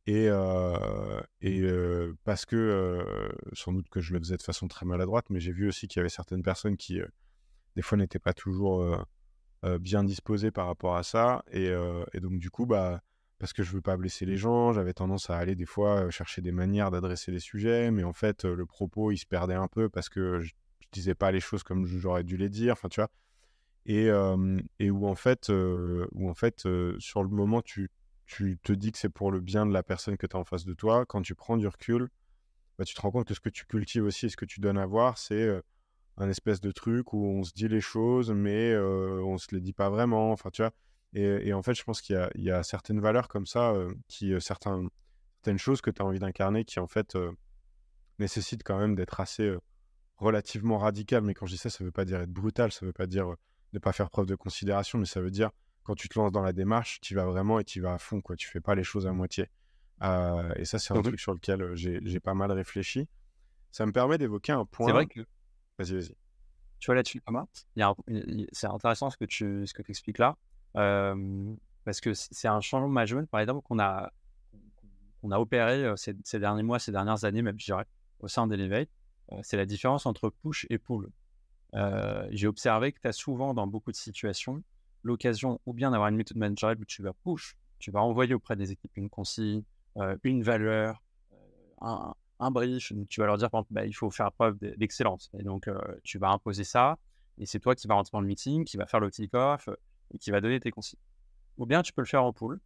Et, euh, et euh, parce que, euh, sans doute que je le faisais de façon très maladroite, mais j'ai vu aussi qu'il y avait certaines personnes qui, des fois, n'étaient pas toujours bien disposées par rapport à ça. Et, et, donc, du coup, bah, parce que je veux pas blesser les gens, j'avais tendance à aller des fois chercher des manières d'adresser les sujets, mais en fait, le propos, il se perdait un peu parce que je je disais pas les choses comme j'aurais dû les dire, enfin tu vois. Et, et où en fait, où en fait sur le moment, tu, tu te dis que c'est pour le bien de la personne que tu as en face de toi. Quand tu prends du recul, bah, tu te rends compte que ce que tu cultives aussi et ce que tu donnes à voir, c'est un espèce de truc où on se dit les choses, mais on se les dit pas vraiment. Enfin, tu vois? Et, en fait, je pense qu'il y, a certaines valeurs comme ça, qui, certaines choses que tu as envie d'incarner qui, en fait, nécessitent quand même d'être assez relativement radical, mais quand je dis ça, ça veut pas dire être brutal, ça veut pas dire ne pas faire preuve de considération, mais ça veut dire quand tu te lances dans la démarche, tu vas vraiment et tu vas à fond, quoi. Tu fais pas les choses à moitié. et ça, c'est un truc sur lequel j'ai pas mal réfléchi. Ça me permet d'évoquer un point. C'est vrai que. Vas-y, vas-y. tu vois là-dessus, c'est intéressant ce que tu ce que expliques là, parce que c'est un changement de management, par exemple, qu'on a, qu'on a opéré ces, ces, derniers mois, ces dernières années, même, je dirais, au sein d'Elevate. c'est la différence entre push et pull. J'ai observé que tu as souvent, dans beaucoup de situations, l'occasion ou bien d'avoir une méthode managériale où tu vas push, tu vas envoyer auprès des équipes une consigne, une valeur, un, un brief, tu vas leur dire, bah, il faut faire preuve d'excellence. Et donc, tu vas imposer ça, et c'est toi qui vas rentrer dans le meeting, qui va faire le kick-off, et qui va donner tes consignes. Ou bien, tu peux le faire en pool.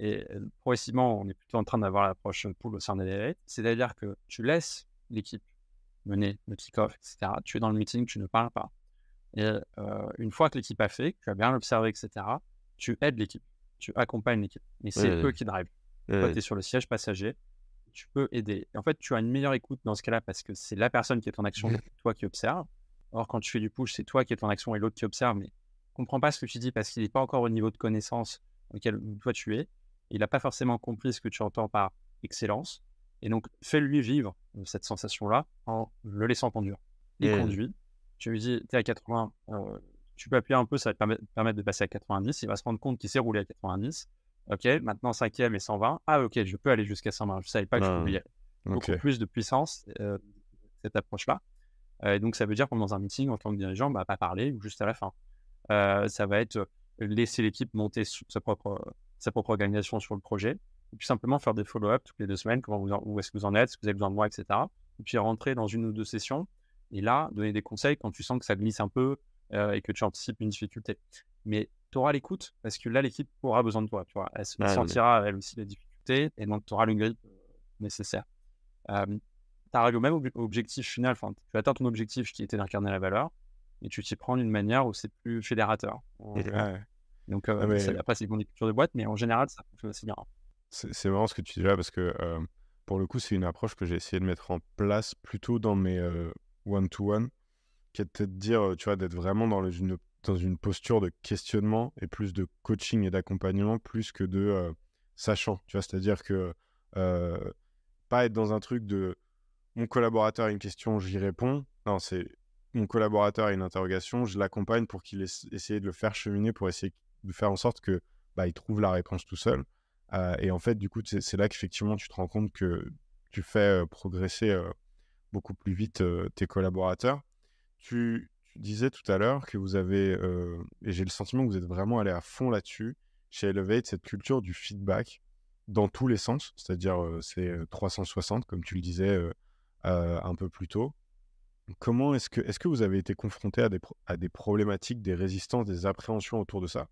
Et progressivement, on est plutôt en train d'avoir l'approche pool au sein des c'est-à-dire que tu laisses l'équipe mener le kick-off, etc. Tu es dans le meeting, tu ne parles pas. Et une fois que l'équipe a fait, tu as bien observé, etc., tu aides l'équipe, tu accompagnes l'équipe. Et c'est eux qui drivent. Toi, tu es sur le siège passager, tu peux aider. en fait, tu as une meilleure écoute dans ce cas-là parce que c'est la personne qui est en action, toi qui observe. Or, quand tu fais du push, c'est toi qui es en action et l'autre qui observe, mais comprend pas ce que tu dis parce qu'il n'est pas encore au niveau de connaissance auquel toi tu es. Il n'a pas forcément compris ce que tu entends par excellence. Et donc, fais-lui vivre euh, cette sensation-là en le laissant conduire. Il conduit. Tu lui dis, tu es à 80, euh, tu peux appuyer un peu, ça va te permettre de passer à 90. Il va se rendre compte qu'il s'est roulé à 90. Ok, maintenant cinquième et 120. Ah, ok, je peux aller jusqu'à 120. Je ne savais pas que je pouvais y aller. Beaucoup plus de puissance, euh, cette approche-là. Euh, donc, ça veut dire que dans un meeting, en tant que dirigeant, bah, pas parler ou juste à la fin. Ça va être laisser l'équipe monter sa propre, sa propre organisation sur le projet. Et puis simplement faire des follow-up toutes les deux semaines. Comment vous où est-ce que vous en êtes que vous avez besoin de moi, etc. Et puis rentrer dans une ou deux sessions. Et là, donner des conseils quand tu sens que ça glisse un peu et que tu anticipes une difficulté. Mais tu auras l'écoute parce que là, l'équipe aura besoin de toi. Tu vois. Elle sentira, elle aussi, les difficultés et donc tu auras le grip nécessaire. Euh, tu arrives au même objectif final, enfin, tu atteins ton objectif qui était d'incarner la valeur et tu t'y prends d'une manière où c'est plus fédérateur. Donc, euh, après, c'est une culture de boîte, mais en général, ça fonctionne assez bien. C'est marrant ce que tu dis là parce que pour le coup, c'est une approche que j'ai essayé de mettre en place plutôt dans mes one-to-one, qui est de dire, tu vois, d'être vraiment dans une dans une posture de questionnement et plus de coaching et d'accompagnement plus que de euh, sachant. Tu vois, c'est-à-dire que euh, pas être dans un truc de mon collaborateur a une question, j'y réponds. Non, c'est mon collaborateur a une interrogation, je l'accompagne pour qu'il essaye de le faire cheminer, pour essayer de faire en sorte que bah, il trouve la réponse tout seul. Euh, et en fait, du coup, c'est là qu'effectivement, tu te rends compte que tu fais progresser beaucoup plus vite tes collaborateurs. Tu, disais tout à l'heure que vous avez, et j'ai le sentiment que vous êtes vraiment allé à fond là-dessus, chez Elevate, cette culture du feedback dans tous les sens, c'est-à-dire c'est 360, comme tu le disais un peu plus tôt. Comment est-ce que, est que vous avez été confronté à des, à des problématiques, des résistances, des appréhensions autour de ça?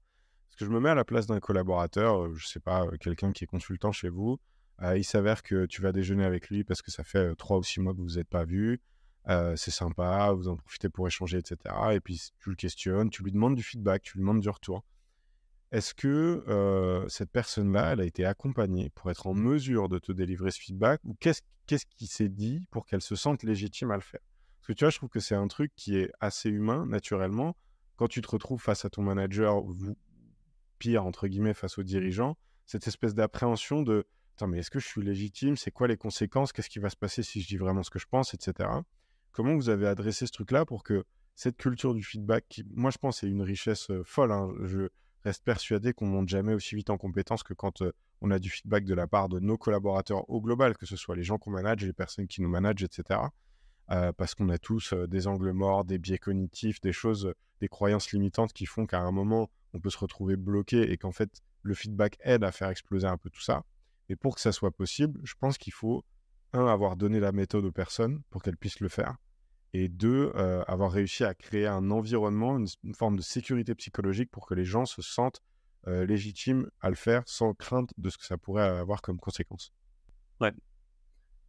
Parce que je me mets à la place d'un collaborateur, je sais pas, quelqu'un qui est consultant chez vous, il s'avère que tu vas déjeuner avec lui parce que ça fait trois ou six mois que vous n'êtes pas vu c'est sympa, vous en profitez pour échanger, etc. Et puis tu le questionnes, tu lui demandes du feedback, tu lui demandes du retour. Est-ce que cette personne-là, elle a été accompagnée pour être en mesure de te délivrer ce feedback ou qu'est-ce qu'est-ce qui s'est dit pour qu'elle se sente légitime à le faire? Parce que tu vois, je trouve que c'est un truc qui est assez humain, naturellement. Quand tu te retrouves face à ton manager, ou pire, entre guillemets, face au dirigeant, cette espèce d'appréhension de Mais est-ce que je suis légitime? C'est quoi les conséquences? Qu'est-ce qui va se passer si je dis vraiment ce que je pense, etc. Comment vous avez adressé ce truc-là pour que cette culture du feedback, qui, moi je pense, est une richesse folle. Hein, je reste persuadé qu'on monte jamais aussi vite en compétence que quand on a du feedback de la part de nos collaborateurs au global, que ce soit les gens qu'on manage, les personnes qui nous managent, etc. parce qu'on a tous des angles morts, des biais cognitifs, des choses, des croyances limitantes qui font qu'à un moment, on peut se retrouver bloqué et qu'en fait, le feedback aide à faire exploser un peu tout ça. Et pour que ça soit possible, je pense qu'il faut un, avoir donné la méthode aux personnes pour qu'elles puissent le faire. Et deux, euh, avoir réussi à créer un environnement, une, forme de sécurité psychologique pour que les gens se sentent euh, légitimes à le faire sans crainte de ce que ça pourrait avoir comme conséquence. Ouais.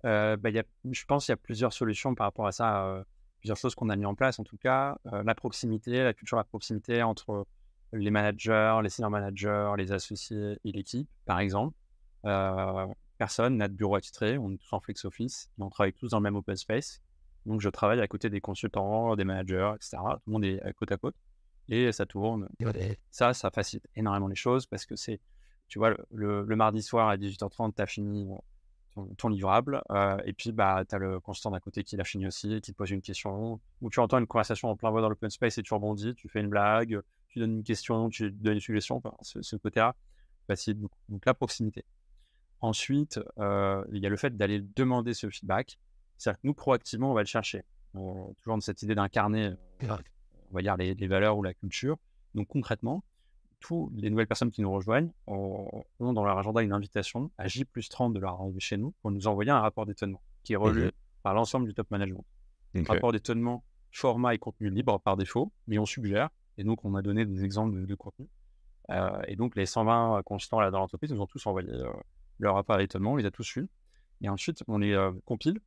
Euh, bah, je pense qu'il y a plusieurs solutions par rapport à ça, plusieurs choses qu'on a mis en place en tout cas. la proximité, la culture de la proximité entre les managers, les senior managers, les associés et l'équipe, par exemple personne n'a de bureau attitré, on est tous en flex office, on travaille tous dans le même open space. Donc je travaille à côté des consultants, des managers, etc. Tout le monde est à côte à côte et ça tourne. Ça, ça facilite énormément les choses parce que c'est, tu vois, le, mardi soir à 18h30, tu as fini ton, livrable. et puis, bah, tu as le constant d'à côté qui l'a fini aussi, qui te pose une question, ou tu entends une conversation en plein voix dans l'open space et tu rebondis, tu fais une blague, tu donnes une question, tu donnes une suggestion. ce, côté-là, facile. Donc, la proximité. Ensuite, il y a le fait d'aller demander ce feedback. C'est-à-dire que nous, proactivement, on va le chercher. toujours dans cette idée d'incarner, on va dire, les, les valeurs ou la culture. Donc concrètement, tous les nouvelles personnes qui nous rejoignent ont, dans leur agenda une invitation à J plus 30 de leur arrivée chez nous pour nous envoyer un rapport d'étonnement qui est relu par l'ensemble du top management. Un rapport d'étonnement, format et contenu libre par défaut, mais on suggère, et donc on a donné des exemples de, contenu. Euh, et donc les 120 consultants là, dans l'entreprise nous ont tous envoyé euh, leur rapport d'étonnement, on les a tous eus. Et ensuite, on les euh, compile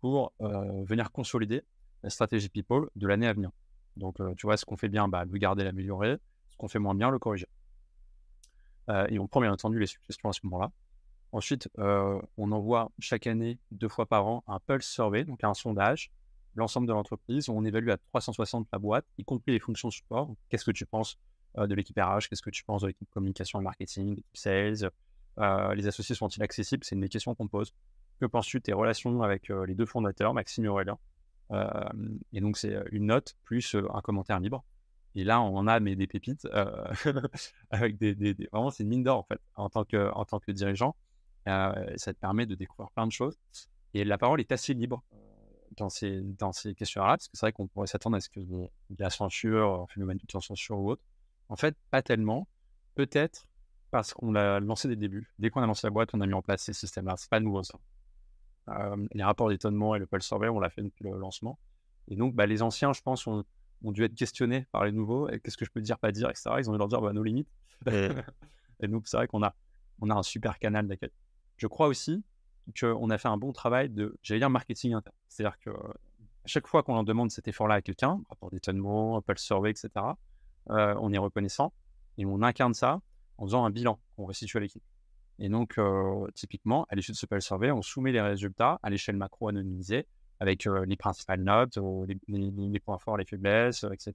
pour venir consolider la stratégie People de l'année à venir. Donc, tu vois, ce qu'on fait bien, bah, le garder, l'améliorer qu'on fait moins bien, le corriger. Euh, et on prend bien entendu les suggestions à ce moment-là. Ensuite, euh, on envoie chaque année, deux fois par an, un pulse survey, donc un sondage, l'ensemble de l'entreprise. On évalue à 360 la boîte, y compris les fonctions support. Qu'est-ce que tu penses euh, de l'équipe RH Qu'est-ce que tu penses de l'équipe communication et marketing, sales? Les associés sont-ils accessibles? C'est une des questions qu'on pose. Que penses-tu de tes relations avec les deux fondateurs, Maxime et Aurélien? Et donc, c'est une note plus un commentaire libre. Et là, on a mais des pépites euh, avec des, vraiment c'est une mine d'or en fait en tant que en tant que dirigeant. Euh, ça te permet de découvrir plein de choses. Et la parole est assez libre euh, dans ces dans ces questions-là parce que c'est vrai qu'on pourrait s'attendre à ce que de la censure, un phénomène de censure ou autre. En fait, pas tellement. Peut-être parce qu'on l'a lancé dès le début. Dès qu'on a lancé la boîte, on a mis en place ces systèmes-là. C'est pas nouveau ça. les rapports d'étonnement et le pulse survey, on l'a fait depuis le lancement. Et donc, bah, les anciens, je pense, ont, ont dû être questionnés par les nouveaux. Qu'est-ce que je peux dire, pas dire, etc. Ils ont dû leur dire bah, nos limites. et donc, c'est vrai qu'on a, on a un super canal d'accueil. Je crois aussi qu'on a fait un bon travail de, j'allais dire, marketing interne. C'est-à-dire que à chaque fois qu'on en demande cet effort-là à quelqu'un, rapport d'étonnement, Apple Survey, etc., euh, on est reconnaissant et on incarne ça en faisant un bilan qu'on restitue à l'équipe. Et donc, euh, typiquement, à l'issue de ce Apple Survey, on soumet les résultats à l'échelle macro anonymisée avec les principales notes, les, points forts, les faiblesses, etc.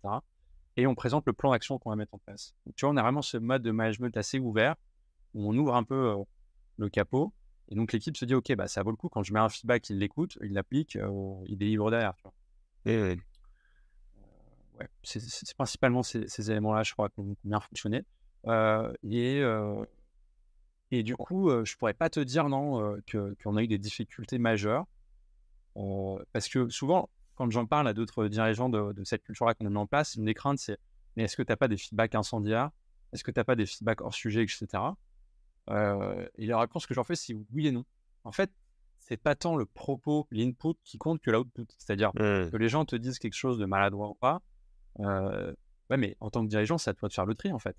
Et on présente le plan d'action qu'on va mettre en place. tu vois, on a vraiment ce mode de management assez ouvert où on ouvre un peu le capot. Et donc l'équipe se dit, OK, bah, ça vaut le coup. Quand je mets un feedback, il l'écoute, il l'applique, il délivre derrière. Tu vois. Et, ouais, c'est principalement ces, éléments-là, je crois, qui ont bien fonctionné. Et, et du coup, je pourrais pas te dire non qu'on a eu des difficultés majeures parce que souvent, quand j'en parle à d'autres dirigeants de, cette culture-là qu'on a mis en place, une des craintes, c'est mais est-ce que tu n'as pas des feedbacks incendiaires? Est-ce que tu n'as pas des feedbacks hors sujet, etc. Euh, et la réponse que j'en fais, c'est oui et non. En fait, c'est pas tant le propos, l'input qui compte que l'output. C'est-à-dire mmh. que les gens te disent quelque chose de maladroit ou pas. Euh, ouais, mais en tant que dirigeant, c'est à toi de faire le tri, en fait.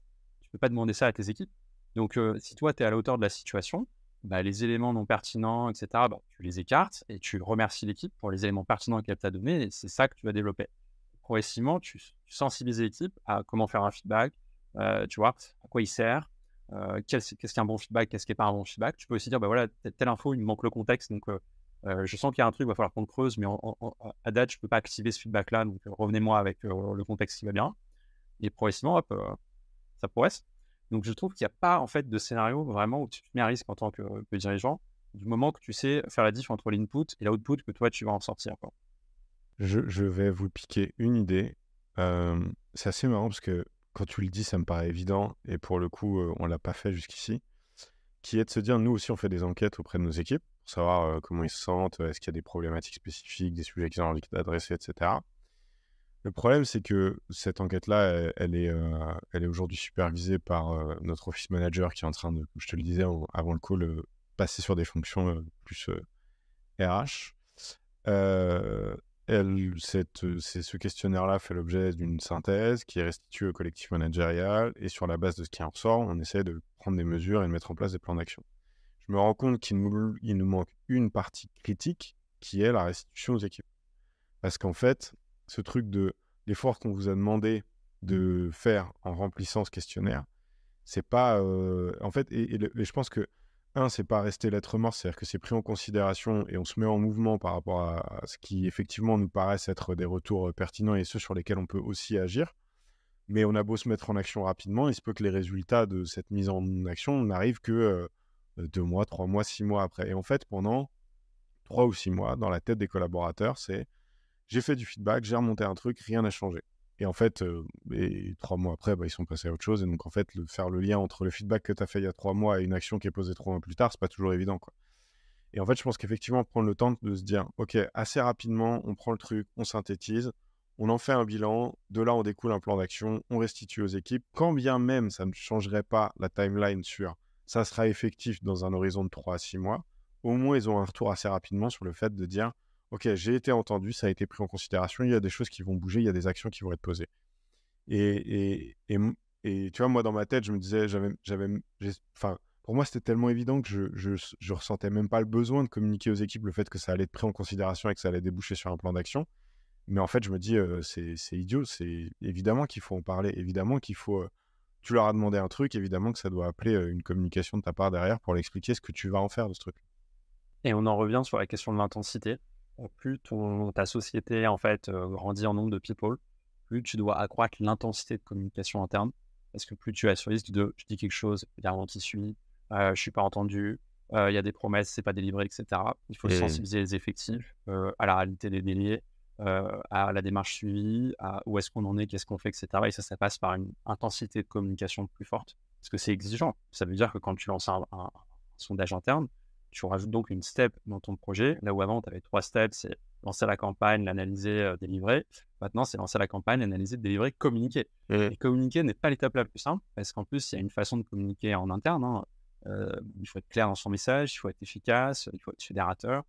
Pas demander ça à tes équipes. Donc, euh, si toi, tu es à la hauteur de la situation, bah, les éléments non pertinents, etc., bah, tu les écartes et tu remercies l'équipe pour les éléments pertinents qu'elle t'a donnés et c'est ça que tu vas développer. Progressivement, tu, sensibilises l'équipe à comment faire un feedback, euh, tu vois, à quoi il sert, euh, qu'est-ce qui est un bon feedback, qu'est-ce qui n'est pas un bon feedback. Tu peux aussi dire, bah voilà, telle info, il me manque le contexte, donc je sens qu'il y a un truc, il va falloir qu'on creuse, mais à date, je ne peux pas activer ce feedback-là, donc revenez-moi avec le contexte qui va bien. Et progressivement, hop, ça progresse. Donc je trouve qu'il n'y a pas en fait de scénario vraiment où tu te mets à risque en tant que, dirigeant du moment que tu sais faire la diff entre l'input et l'output que toi tu vas en sortir. Je, vais vous piquer une idée. c'est assez marrant parce que quand tu le dis, ça me paraît évident et pour le coup, on ne l'a pas fait jusqu'ici. Qui est de se dire, nous aussi, on fait des enquêtes auprès de nos équipes pour savoir comment ils se sentent, est-ce qu'il y a des problématiques spécifiques, des sujets qu'ils ont envie d'adresser, etc. Le problème, c'est que cette enquête-là, elle, est, euh, elle est aujourd'hui supervisée par euh, notre office manager qui est en train de, je te le disais avant le call, euh, passer sur des fonctions plus RH. Elle, cette, ce questionnaire-là fait l'objet d'une synthèse qui est restituée au collectif managérial et sur la base de ce qui en ressort, on essaie de prendre des mesures et de mettre en place des plans d'action. Je me rends compte qu'il nous, il nous manque une partie critique qui est la restitution aux équipes. Parce qu'en fait, ce truc de l'effort qu'on vous a demandé de faire en remplissant ce questionnaire, c'est pas. Euh, en fait, et, je pense que, un, c'est pas rester lettre morte, c'est-à-dire que c'est pris en considération et on se met en mouvement par rapport à, ce qui, effectivement, nous paraissent être des retours pertinents et ceux sur lesquels on peut aussi agir. Mais on a beau se mettre en action rapidement, il se peut que les résultats de cette mise en action n'arrivent que euh, deux mois, trois mois, six mois après. Et en fait, pendant trois ou six mois, dans la tête des collaborateurs, c'est j'ai fait du feedback, j'ai remonté un truc, rien n'a changé. Et en fait, et trois mois après, bah, ils sont passés à autre chose. Et donc, en fait, faire le lien entre le feedback que tu as fait il y a trois mois et une action qui est posée trois mois plus tard, c'est pas toujours évident. Et en fait, je pense qu'effectivement, prendre le temps de se dire, OK, assez rapidement, on prend le truc, on synthétise, on en fait un bilan, de là, on découle un plan d'action, on restitue aux équipes, quand bien même ça ne changerait pas la timeline sur ça sera effectif dans un horizon de 3 à 6 mois, au moins, ils ont un retour assez rapidement sur le fait de dire, OK, j'ai été entendu, ça a été pris en considération, il y a des choses qui vont bouger, il y a des actions qui vont être posées. Et, tu vois, moi, dans ma tête, je me disais, j'avais, enfin, pour moi, c'était tellement évident que je, je, je, ressentais même pas le besoin de communiquer aux équipes le fait que ça allait être pris en considération et que ça allait déboucher sur un plan d'action. Mais en fait, je me dis, c'est idiot. C'est évidemment qu'il faut en parler. Évidemment qu'il faut. tu leur as demandé un truc. Évidemment que ça doit appeler une communication de ta part derrière pour l'expliquer ce que tu vas en faire de ce truc. Et on en revient sur la question de l'intensité. Plus ton, ta société en fait grandit en nombre de people, plus tu dois accroître l'intensité de communication interne. Parce que plus tu as sur risque de je dis quelque chose, il y a rien qui suit, je suis pas entendu, il y a des promesses, c'est pas délivré, etc. Il faut sensibiliser les effectifs à la réalité des délais, euh, à la démarche suivie, à où est-ce qu'on en est, qu'est-ce qu'on fait, etc. Et ça, ça passe par une intensité de communication plus forte, parce que c'est exigeant. Ça veut dire que quand tu lances un, sondage interne, tu rajoutes donc une step dans ton projet. Là où avant, tu avais trois steps, c'est lancer la campagne, l'analyser, euh, délivrer. Maintenant, c'est lancer la campagne, analyser, délivrer, communiquer. Et communiquer n'est pas l'étape la plus simple, parce qu'en plus, il y a une façon de communiquer en interne. Hein. Euh, il faut être clair dans son message, il faut être efficace, il faut être fédérateur.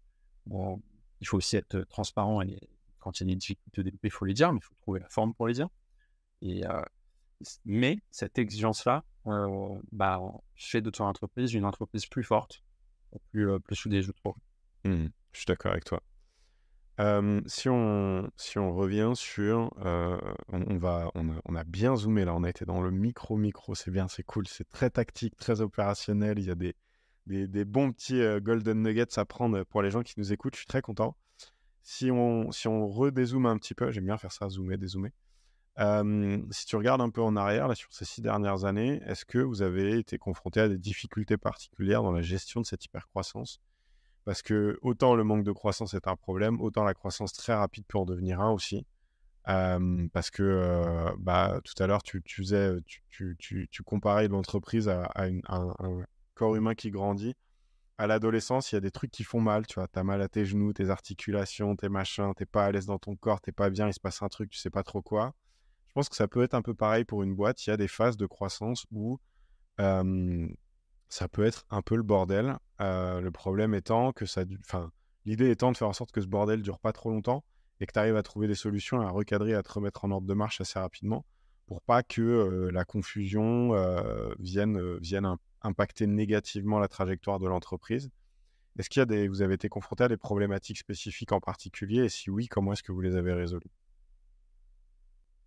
Bon, il faut aussi être transparent et quand il y a des difficultés de il faut les dire, mais il faut trouver la forme pour les dire. Et, euh, mais cette exigence-là euh, bah, fait de ton entreprise une entreprise plus forte, plus, euh, plus je trouve. Mmh, je suis d'accord avec toi. si, on, si on revient sur. on, va, on a, on, a, bien zoomé là, on a été dans le micro-micro, c'est bien, c'est cool, c'est très tactique, très opérationnel. Il y a des, des, des bons petits golden nuggets à prendre pour les gens qui nous écoutent, je suis très content si on, si on redézoome un petit peu, j'aime bien faire ça, zoomer, dézoomer. Si tu regardes un peu en arrière, là, sur ces six dernières années, est-ce que vous avez été confronté à des difficultés particulières dans la gestion de cette hypercroissance? Parce que autant le manque de croissance est un problème, autant la croissance très rapide peut en devenir un aussi. parce que bah, tout à l'heure, tu, comparais l'entreprise à, un, corps humain qui grandit à l'adolescence, il y a des trucs qui font mal, tu vois. Mal à tes genoux, tes articulations, tes machins, t'es pas à l'aise dans ton corps, t'es pas bien, il se passe un truc, tu sais pas trop quoi. Je pense que ça peut être un peu pareil pour une boîte. Il y a des phases de croissance où ça peut être un peu le bordel. le problème étant que ça. Enfin, l'idée étant de faire en sorte que ce bordel dure pas trop longtemps et que tu arrives à trouver des solutions, à recadrer, à te remettre en ordre de marche assez rapidement pour pas que la confusion vienne, vienne impacter négativement la trajectoire de l'entreprise. Est-ce qu'il y a des, vous avez été confronté à des problématiques spécifiques en particulier Et si oui, comment est-ce que vous les avez résolues?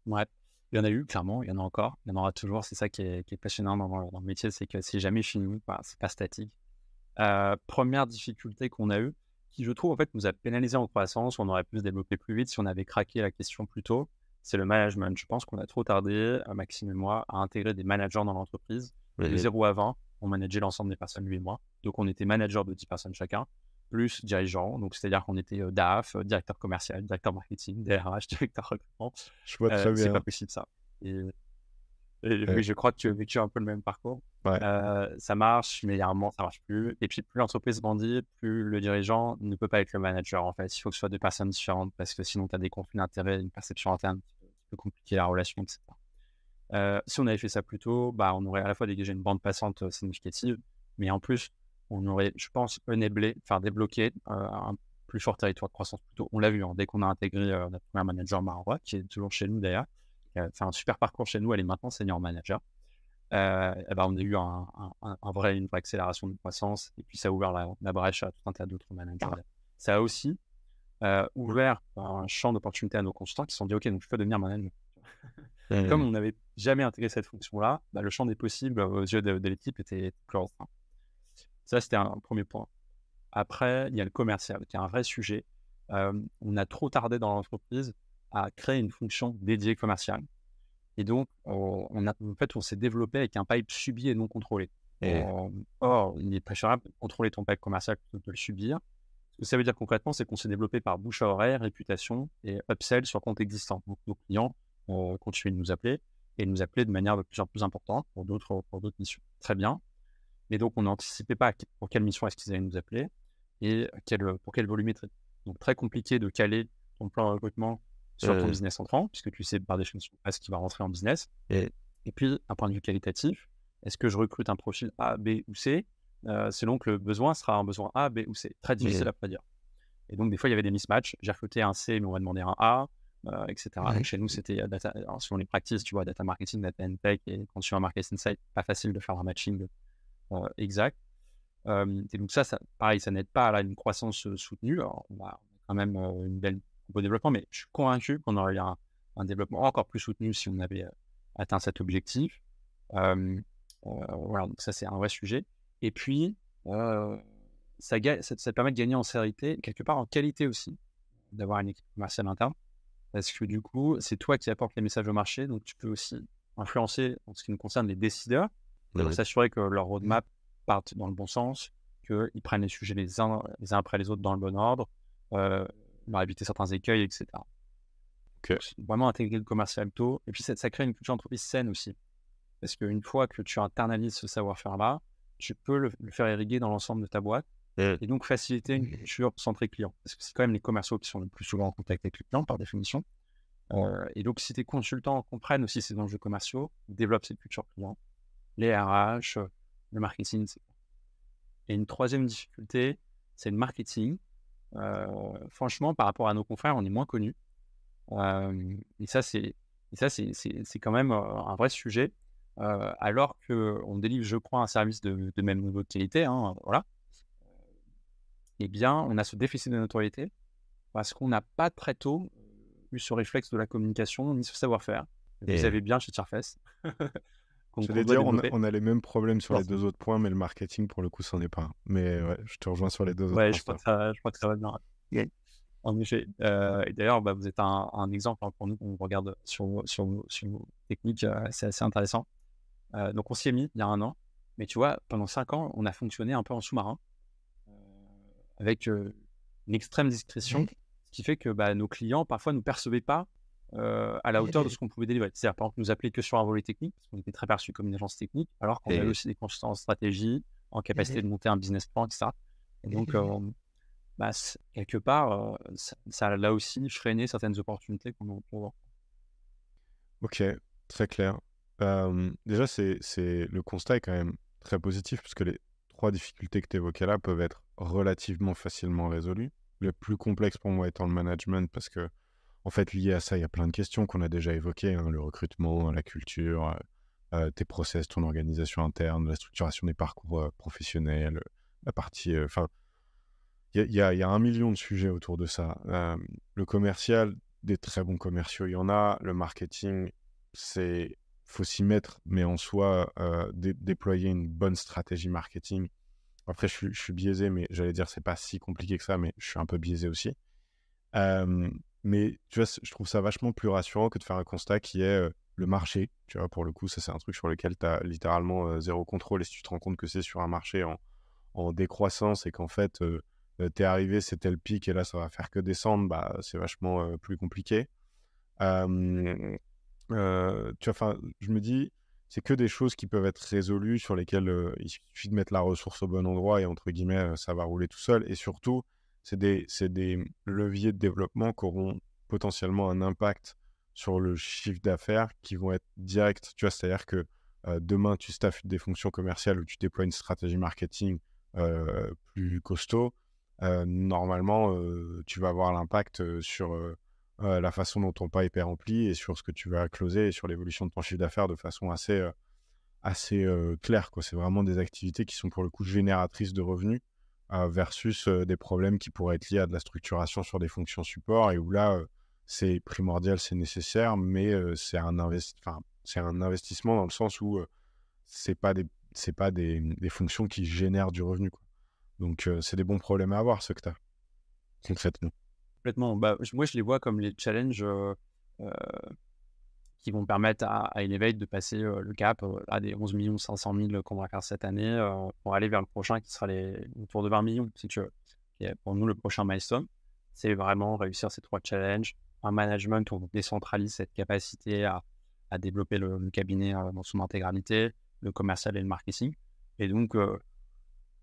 Ouais, il y en a eu, clairement, il y en a encore, il y en aura toujours. C'est ça qui est, passionnant dans, le métier, c'est que c'est jamais fini, bah, c'est pas statique. Euh, première difficulté qu'on a eue, qui je trouve en fait nous a pénalisé en croissance, on aurait pu se développer plus vite si on avait craqué la question plus tôt, c'est le management. Je pense qu'on a trop tardé, Maxime et moi, à intégrer des managers dans l'entreprise de 0 à 20 on manageait l'ensemble des personnes, lui et moi. Donc, on était manager de 10 personnes chacun, plus dirigeant. Donc, c'est-à-dire qu'on était DAF, directeur commercial, directeur marketing, DRH, directeur recrutement. Je vois très bien. C'est pas possible, ça. Et, oui, je crois que tu as vécu un peu le même parcours. ça marche, mais il y a un moment, ça marche plus. Et puis, plus l'entreprise grandit, plus le dirigeant ne peut pas être le manager. En fait, il faut que ce soit deux personnes différentes parce que sinon, tu as des conflits d'intérêts, une perception interne qui peut compliquer la relation, etc. Euh, si on avait fait ça plus tôt, bah, on aurait à la fois dégagé une bande passante significative, mais en plus, on aurait, je pense, enablé, enfin débloqué euh, un plus fort territoire de croissance plus tôt. On l'a vu, hein, dès qu'on a intégré notre premier manager Marois, qui est toujours chez nous d'ailleurs, qui a fait un super parcours chez nous, elle est maintenant senior manager. Euh, eh ben, on a eu un, un, vrai, une vraie accélération de croissance et puis ça a ouvert la, brèche à tout un tas d'autres managers. Ça a aussi ouvert un champ d'opportunités à nos consultants qui se sont dit Ok, donc je peux devenir manager. Comme on n'avait jamais intégré cette fonction-là, bah, le champ des possibles aux yeux de, l'équipe était plus restreint. Ça, c'était un, premier point. Après, il y a le commercial, qui est un vrai sujet. on a trop tardé dans l'entreprise à créer une fonction dédiée commerciale. Et donc, on, a, en fait, on s'est développé avec un pipe subi et non contrôlé. or, il est préférable de contrôler ton pack commercial plutôt que de le subir. Ce que ça veut dire concrètement, c'est qu'on s'est développé par bouche à oreille, réputation et upsell sur compte existant. Donc, nos clients euh, continuent de nous appeler et de nous appeler de manière de plus en plus importante pour d'autres, pour d'autres missions. Très bien. Mais donc, on n'anticipait pas pour quelle mission est-ce qu'ils allaient nous appeler et quel, pour quel volumétrie. Donc, très compliqué de caler ton plan de recrutement sur ton business entrant, puisque tu sais par définition pas ce qui va rentrer en business. Et, et puis, un point de vue qualitatif, est-ce que je recrute un profil A, B ou C? Euh, Selon que le besoin sera un besoin A, B ou C. Très difficile à prédire. Et donc, des fois, il y avait des mismatchs. J'ai recruté un C, mais on va demander un A, euh, etc. chez nous, c'était data, selon les practices, tu vois, data marketing, data and tech et consumer marketing insight, pas facile de faire un matching euh, exact. et donc, ça, pareil, ça n'aide pas à une croissance soutenue. On a quand même une belle, un beau développement, mais je suis convaincu qu'on aurait un, un, développement encore plus soutenu si on avait atteint cet objectif. Euh, voilà, donc ça c'est un vrai sujet. Et puis, ça, permet de gagner en sérénité, quelque part en qualité aussi, d'avoir une équipe commerciale interne. Parce que du coup, c'est toi qui apportes les messages au marché, donc tu peux aussi influencer en ce qui nous concerne les décideurs, s'assurer que leur roadmap parte dans le bon sens, qu'ils prennent les sujets les uns, les uns après les autres dans le bon ordre, euh, leur éviter certains écueils, etc. Vraiment intégrer le commercial tôt. Et puis ça, ça crée une culture d'entreprise saine aussi. Parce qu'une fois que tu internalises ce savoir-faire-là, tu peux le, faire irriguer dans l'ensemble de ta boîte et donc faciliter une culture centrée client. Parce que c'est quand même les commerciaux qui sont le plus souvent en contact avec les clients par définition. Euh, et donc, si tes consultants comprennent aussi ces enjeux commerciaux, développent cette culture client, les RH, le marketing, etc. Et une troisième difficulté, c'est le marketing. Euh, franchement, par rapport à nos confrères, on est moins connus. Euh, et ça, c'est quand même un vrai sujet. Euh, alors qu'on délivre, je crois, un service de, même niveau de qualité, hein, voilà, eh bien, on a ce déficit de notoriété parce qu'on n'a pas très tôt eu ce réflexe de la communication ni ce savoir-faire. Vous savez bien chez Tierfest. je vais dire, on a, les mêmes problèmes sur les deux autres points, mais le marketing, pour le coup, c'en est pas un. Mais ouais, je te rejoins sur les deux autres ouais, Je crois, que ça, je crois que ça va bien. En effet. Euh, et d'ailleurs, bah, vous êtes un, exemple hein, pour nous. On regarde sur, sur, sur vos techniques. Euh, c'est assez intéressant. Euh, donc on s'y est mis il y a un an. Mais tu vois, pendant cinq ans, on a fonctionné un peu en sous-marin, avec euh, une extrême discrétion, ce qui fait que bah, nos clients parfois ne nous percevaient pas à la hauteur de ce qu'on pouvait délivrer. C'est-à-dire, par exemple, nous appeler que sur un volet technique, parce qu'on était très perçu comme une agence technique, alors qu'on avait aussi des consultants en stratégie, en capacité de monter un business plan, etc. Et donc, bah, quelque part, ça, a là aussi freiné certaines opportunités qu'on avoir. Ok, très clair déjà, c'est, le constat est quand même très positif puisque les trois difficultés que tu évoquais là peuvent être relativement facilement résolues. Le plus complexe pour moi étant le management parce que, en fait, lié à ça, il y a plein de questions qu'on a déjà évoquées hein, le recrutement, la culture, tes process, ton organisation interne, la structuration des parcours professionnels, la partie. Enfin, il y, a un million de sujets autour de ça. le commercial, des très bons commerciaux, il y en a. Le marketing, c'est faut s'y mettre, mais en soi, euh, déployer une bonne stratégie marketing. Après, je suis, biaisé, mais j'allais dire, c'est pas si compliqué que ça, mais je suis un peu biaisé aussi. Mais tu vois, je trouve ça vachement plus rassurant que de faire un constat qui est euh, le marché. Tu vois, pour le coup, ça, c'est un truc sur lequel tu as littéralement euh, zéro contrôle. Et si tu te rends compte que c'est sur un marché en, en décroissance et qu'en fait, tu es arrivé, c'était le pic et là, ça va faire que descendre, bah, c'est vachement plus compliqué. Euh, tu vois, je me dis, c'est que des choses qui peuvent être résolues, sur lesquelles euh, il suffit de mettre la ressource au bon endroit et entre guillemets, euh, ça va rouler tout seul. Et surtout, c'est des, leviers de développement qui auront potentiellement un impact sur le chiffre d'affaires qui vont être directs. Tu vois, c'est-à-dire que demain, tu staffes des fonctions commerciales ou tu déploies une stratégie marketing plus costaud. normalement, tu vas avoir l'impact sur euh, la façon dont ton pipe est rempli et sur ce que tu vas closer et sur l'évolution de ton chiffre d'affaires de façon assez, euh, euh, claire. C'est vraiment des activités qui sont pour le coup génératrices de revenus versus des problèmes qui pourraient être liés à de la structuration sur des fonctions support et où là, c'est primordial, c'est nécessaire, mais c'est un, investissement dans le sens où c'est pas des pas des, des, fonctions qui génèrent du revenu. Donc, c'est des bons problèmes à avoir, ce que tu as, concrètement. Complètement. Bah, moi, je les vois comme les challenges qui vont permettre à, Elevate de passer le cap à des 11 500 000 qu'on va faire cette année pour aller vers le prochain qui sera les, autour de 20 millions, si tu veux. Et pour nous, le prochain milestone, c'est vraiment réussir ces trois challenges. Un management où on décentralise cette capacité à, à développer le, cabinet dans son intégralité, le commercial et le marketing. Et donc,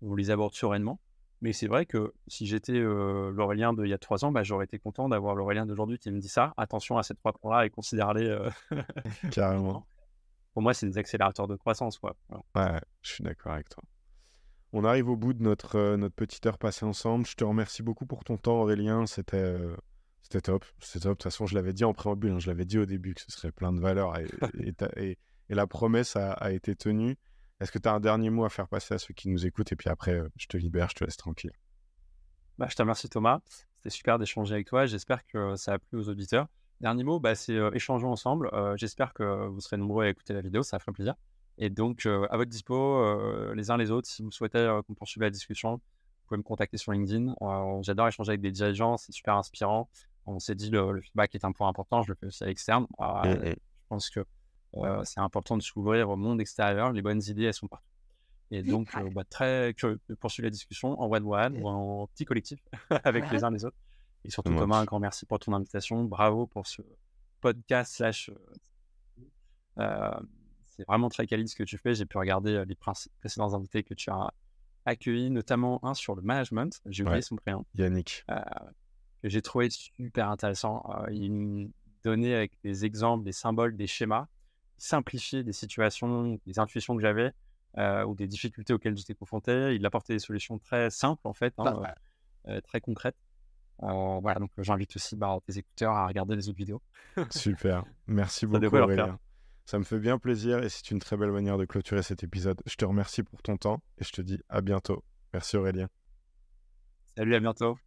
on les aborde sereinement. Mais c'est vrai que si j'étais euh, l'Aurélien d'il y a trois ans, bah, j'aurais été content d'avoir l'Aurélien d'aujourd'hui qui me dit ça. Attention à ces trois points-là et considère-les. Euh, Carrément. Pour moi, c'est des accélérateurs de croissance. Quoi. Ouais, je suis d'accord avec toi. On arrive au bout de notre, euh, notre petite heure passée ensemble. Je te remercie beaucoup pour ton temps, Aurélien. C'était c'était top. C'était top. De toute façon, je l'avais dit en préambule. Hein, je l'avais dit au début que ce serait plein de valeur et, et, et, la promesse a, a été tenue. Est-ce que tu as un dernier mot à faire passer à ceux qui nous écoutent Et puis après, euh, je te libère, je te laisse tranquille? Bah, je te remercie Thomas. C'était super d'échanger avec toi. J'espère que ça a plu aux auditeurs. Dernier mot, bah, c'est euh, échangeons ensemble. Euh, j'espère que vous serez nombreux à écouter la vidéo, ça ferait plaisir. Et donc, à votre dispo, les uns les autres, si vous souhaitez qu'on poursuive la discussion, vous pouvez me contacter sur LinkedIn. J'adore échanger avec des dirigeants, c'est super inspirant. On s'est dit le, le, feedback est un point important, je le fais aussi à l'externe. Je pense que c'est important de s'ouvrir au monde extérieur. Les bonnes idées, elles sont partout. Et donc, bah, très curieux de poursuivre la discussion en one-one ou en petit collectif avec les uns les autres. Et surtout, Thomas, un grand merci pour ton invitation. Bravo pour ce podcast slash. c'est vraiment très quali ce que tu fais. J'ai pu regarder les précédents invités que tu as accueillis, notamment un sur le management. J'ai oublié son prénom. Yannick. que j'ai trouvé super intéressant. il donnait avec des exemples, des symboles, des schémas simplifier des situations, des intuitions que j'avais euh, ou des difficultés auxquelles j'étais confronté. Il apportait des solutions très simples, en fait, hein, euh, très concrètes. Euh, voilà, donc j'invite aussi bah, tes écouteurs à regarder les autres vidéos. Super, merci beaucoup Aurélien. Ça me fait bien plaisir et c'est une très belle manière de clôturer cet épisode. Je te remercie pour ton temps et je te dis à bientôt. Merci Aurélien. Salut, à bientôt.